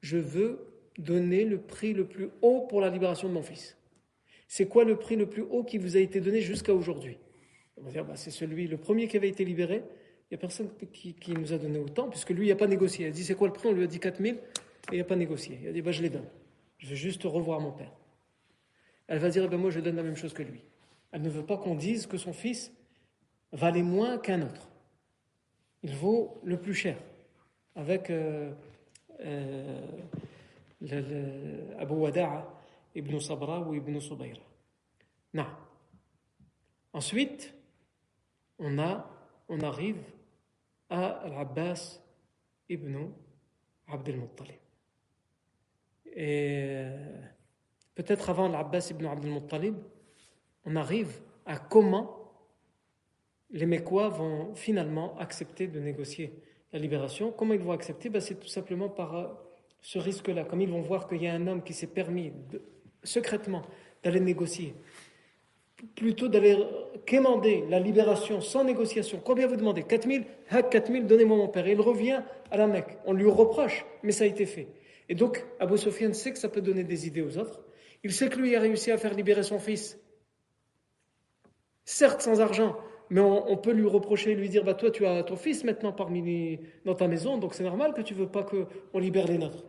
je veux donner le prix le plus haut pour la libération de mon fils. C'est quoi le prix le plus haut qui vous a été donné jusqu'à aujourd'hui? On va dire, bah, c'est celui, le premier qui avait été libéré, il n'y a personne qui, nous a donné autant, puisque lui, il n'a pas négocié. Il a dit, c'est quoi le prix? On lui a dit 4000 et il n'a pas négocié. Il a dit, bah, je les donne. Je veux juste revoir mon père. Elle va dire, eh ben, moi, je donne la même chose que lui. Elle ne veut pas qu'on dise que son fils valait moins qu'un autre. Il vaut le plus cher. Avec euh, euh, Abu Wada'a, Ibn Sabra ou Ibn Subayra. Non. Ensuite, on, a, on arrive à Al-Abbas ibn Abd al-Muttalib. Et peut-être avant l'Abbas ibn Abd al-Muttalib, on arrive à comment les Mécois vont finalement accepter de négocier la libération. Comment ils vont accepter? Ben, C'est tout simplement par euh, ce risque-là. Comme ils vont voir qu'il y a un homme qui s'est permis secrètement d'aller négocier plutôt d'aller quémander la libération sans négociation. Combien vous demandez? 4000 Hak 4000, donnez-moi mon père. Et il revient à la Mecque. On lui reproche, mais ça a été fait. Et donc, Abu Sufyan sait que ça peut donner des idées aux autres. Il sait que lui a réussi à faire libérer son fils. Certes, sans argent, mais on, peut lui reprocher, lui dire, bah toi, tu as ton fils maintenant parmi dans ta maison, donc c'est normal que tu veux pas qu'on libère les nôtres.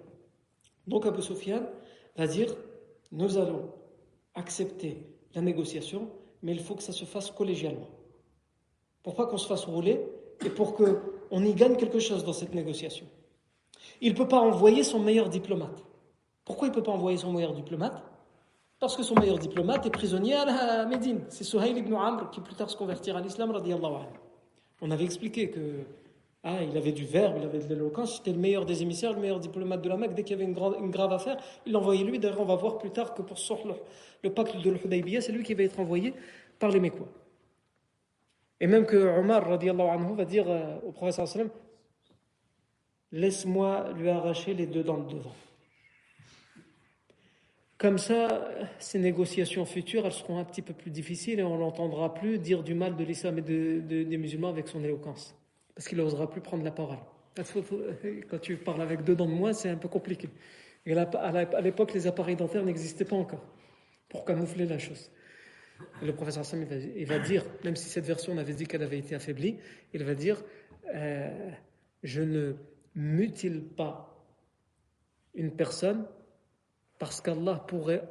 Donc Abu Sufyan va dire, nous allons accepter la négociation, mais il faut que ça se fasse collégialement. Pour pas qu'on se fasse rouler et pour qu'on y gagne quelque chose dans cette négociation. Il ne peut pas envoyer son meilleur diplomate. Pourquoi il ne peut pas envoyer son meilleur diplomate? Parce que son meilleur diplomate est prisonnier à Médine. C'est Suhail ibn Amr qui plus tard se convertira à l'islam. On avait expliqué que ah, il avait du verbe, il avait de l'éloquence, c'était le meilleur des émissaires, le meilleur diplomate de la Mecque. Dès qu'il y avait une, grave affaire, il l'envoyait lui. D'ailleurs, on va voir plus tard que pour sortir le, pacte de l'Hudaybiyah, c'est lui qui va être envoyé par les Mécois. Et même que Omar anhu, va dire euh, au professeur sallam Laisse-moi lui arracher les deux dents de devant. Comme ça, ces négociations futures, elles seront un petit peu plus difficiles et on l'entendra plus dire du mal de l'islam et des musulmans avec son éloquence parce qu'il n'osera plus prendre la parole. Quand tu parles avec deux dents de moins, c'est un peu compliqué. Et à l'époque, les appareils dentaires n'existaient pas encore pour camoufler la chose. le professeur Sam, il va, dire, même si cette version, on avait dit qu'elle avait été affaiblie, il va dire euh, Je ne mutile pas une personne parce qu'Allah pourrait,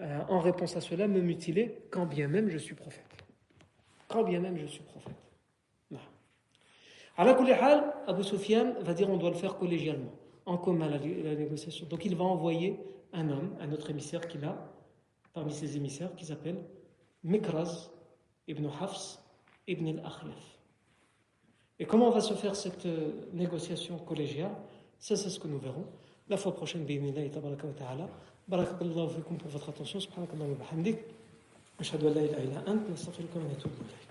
euh, en réponse à cela, me mutiler quand bien même je suis prophète. Quand bien même je suis prophète. À la hal, Abu Sufyan va dire on doit le faire collégialement, en commun la, la négociation. Donc il va envoyer un homme, un autre émissaire qu'il a, parmi ses émissaires, qui s'appelle Mikraz ibn Hafs ibn al-Akhlaf. Et comment va se faire cette euh, négociation collégiale? Ça, c'est ce que nous verrons la fois prochaine, bi'inillah et tabaraka wa ta'ala. Barakallahu fikum pour votre attention. Subhanakallahu wa bihamdik. Ashhadu an la ilaha illa ant. Nastaghfiruka wa natubu ilayk.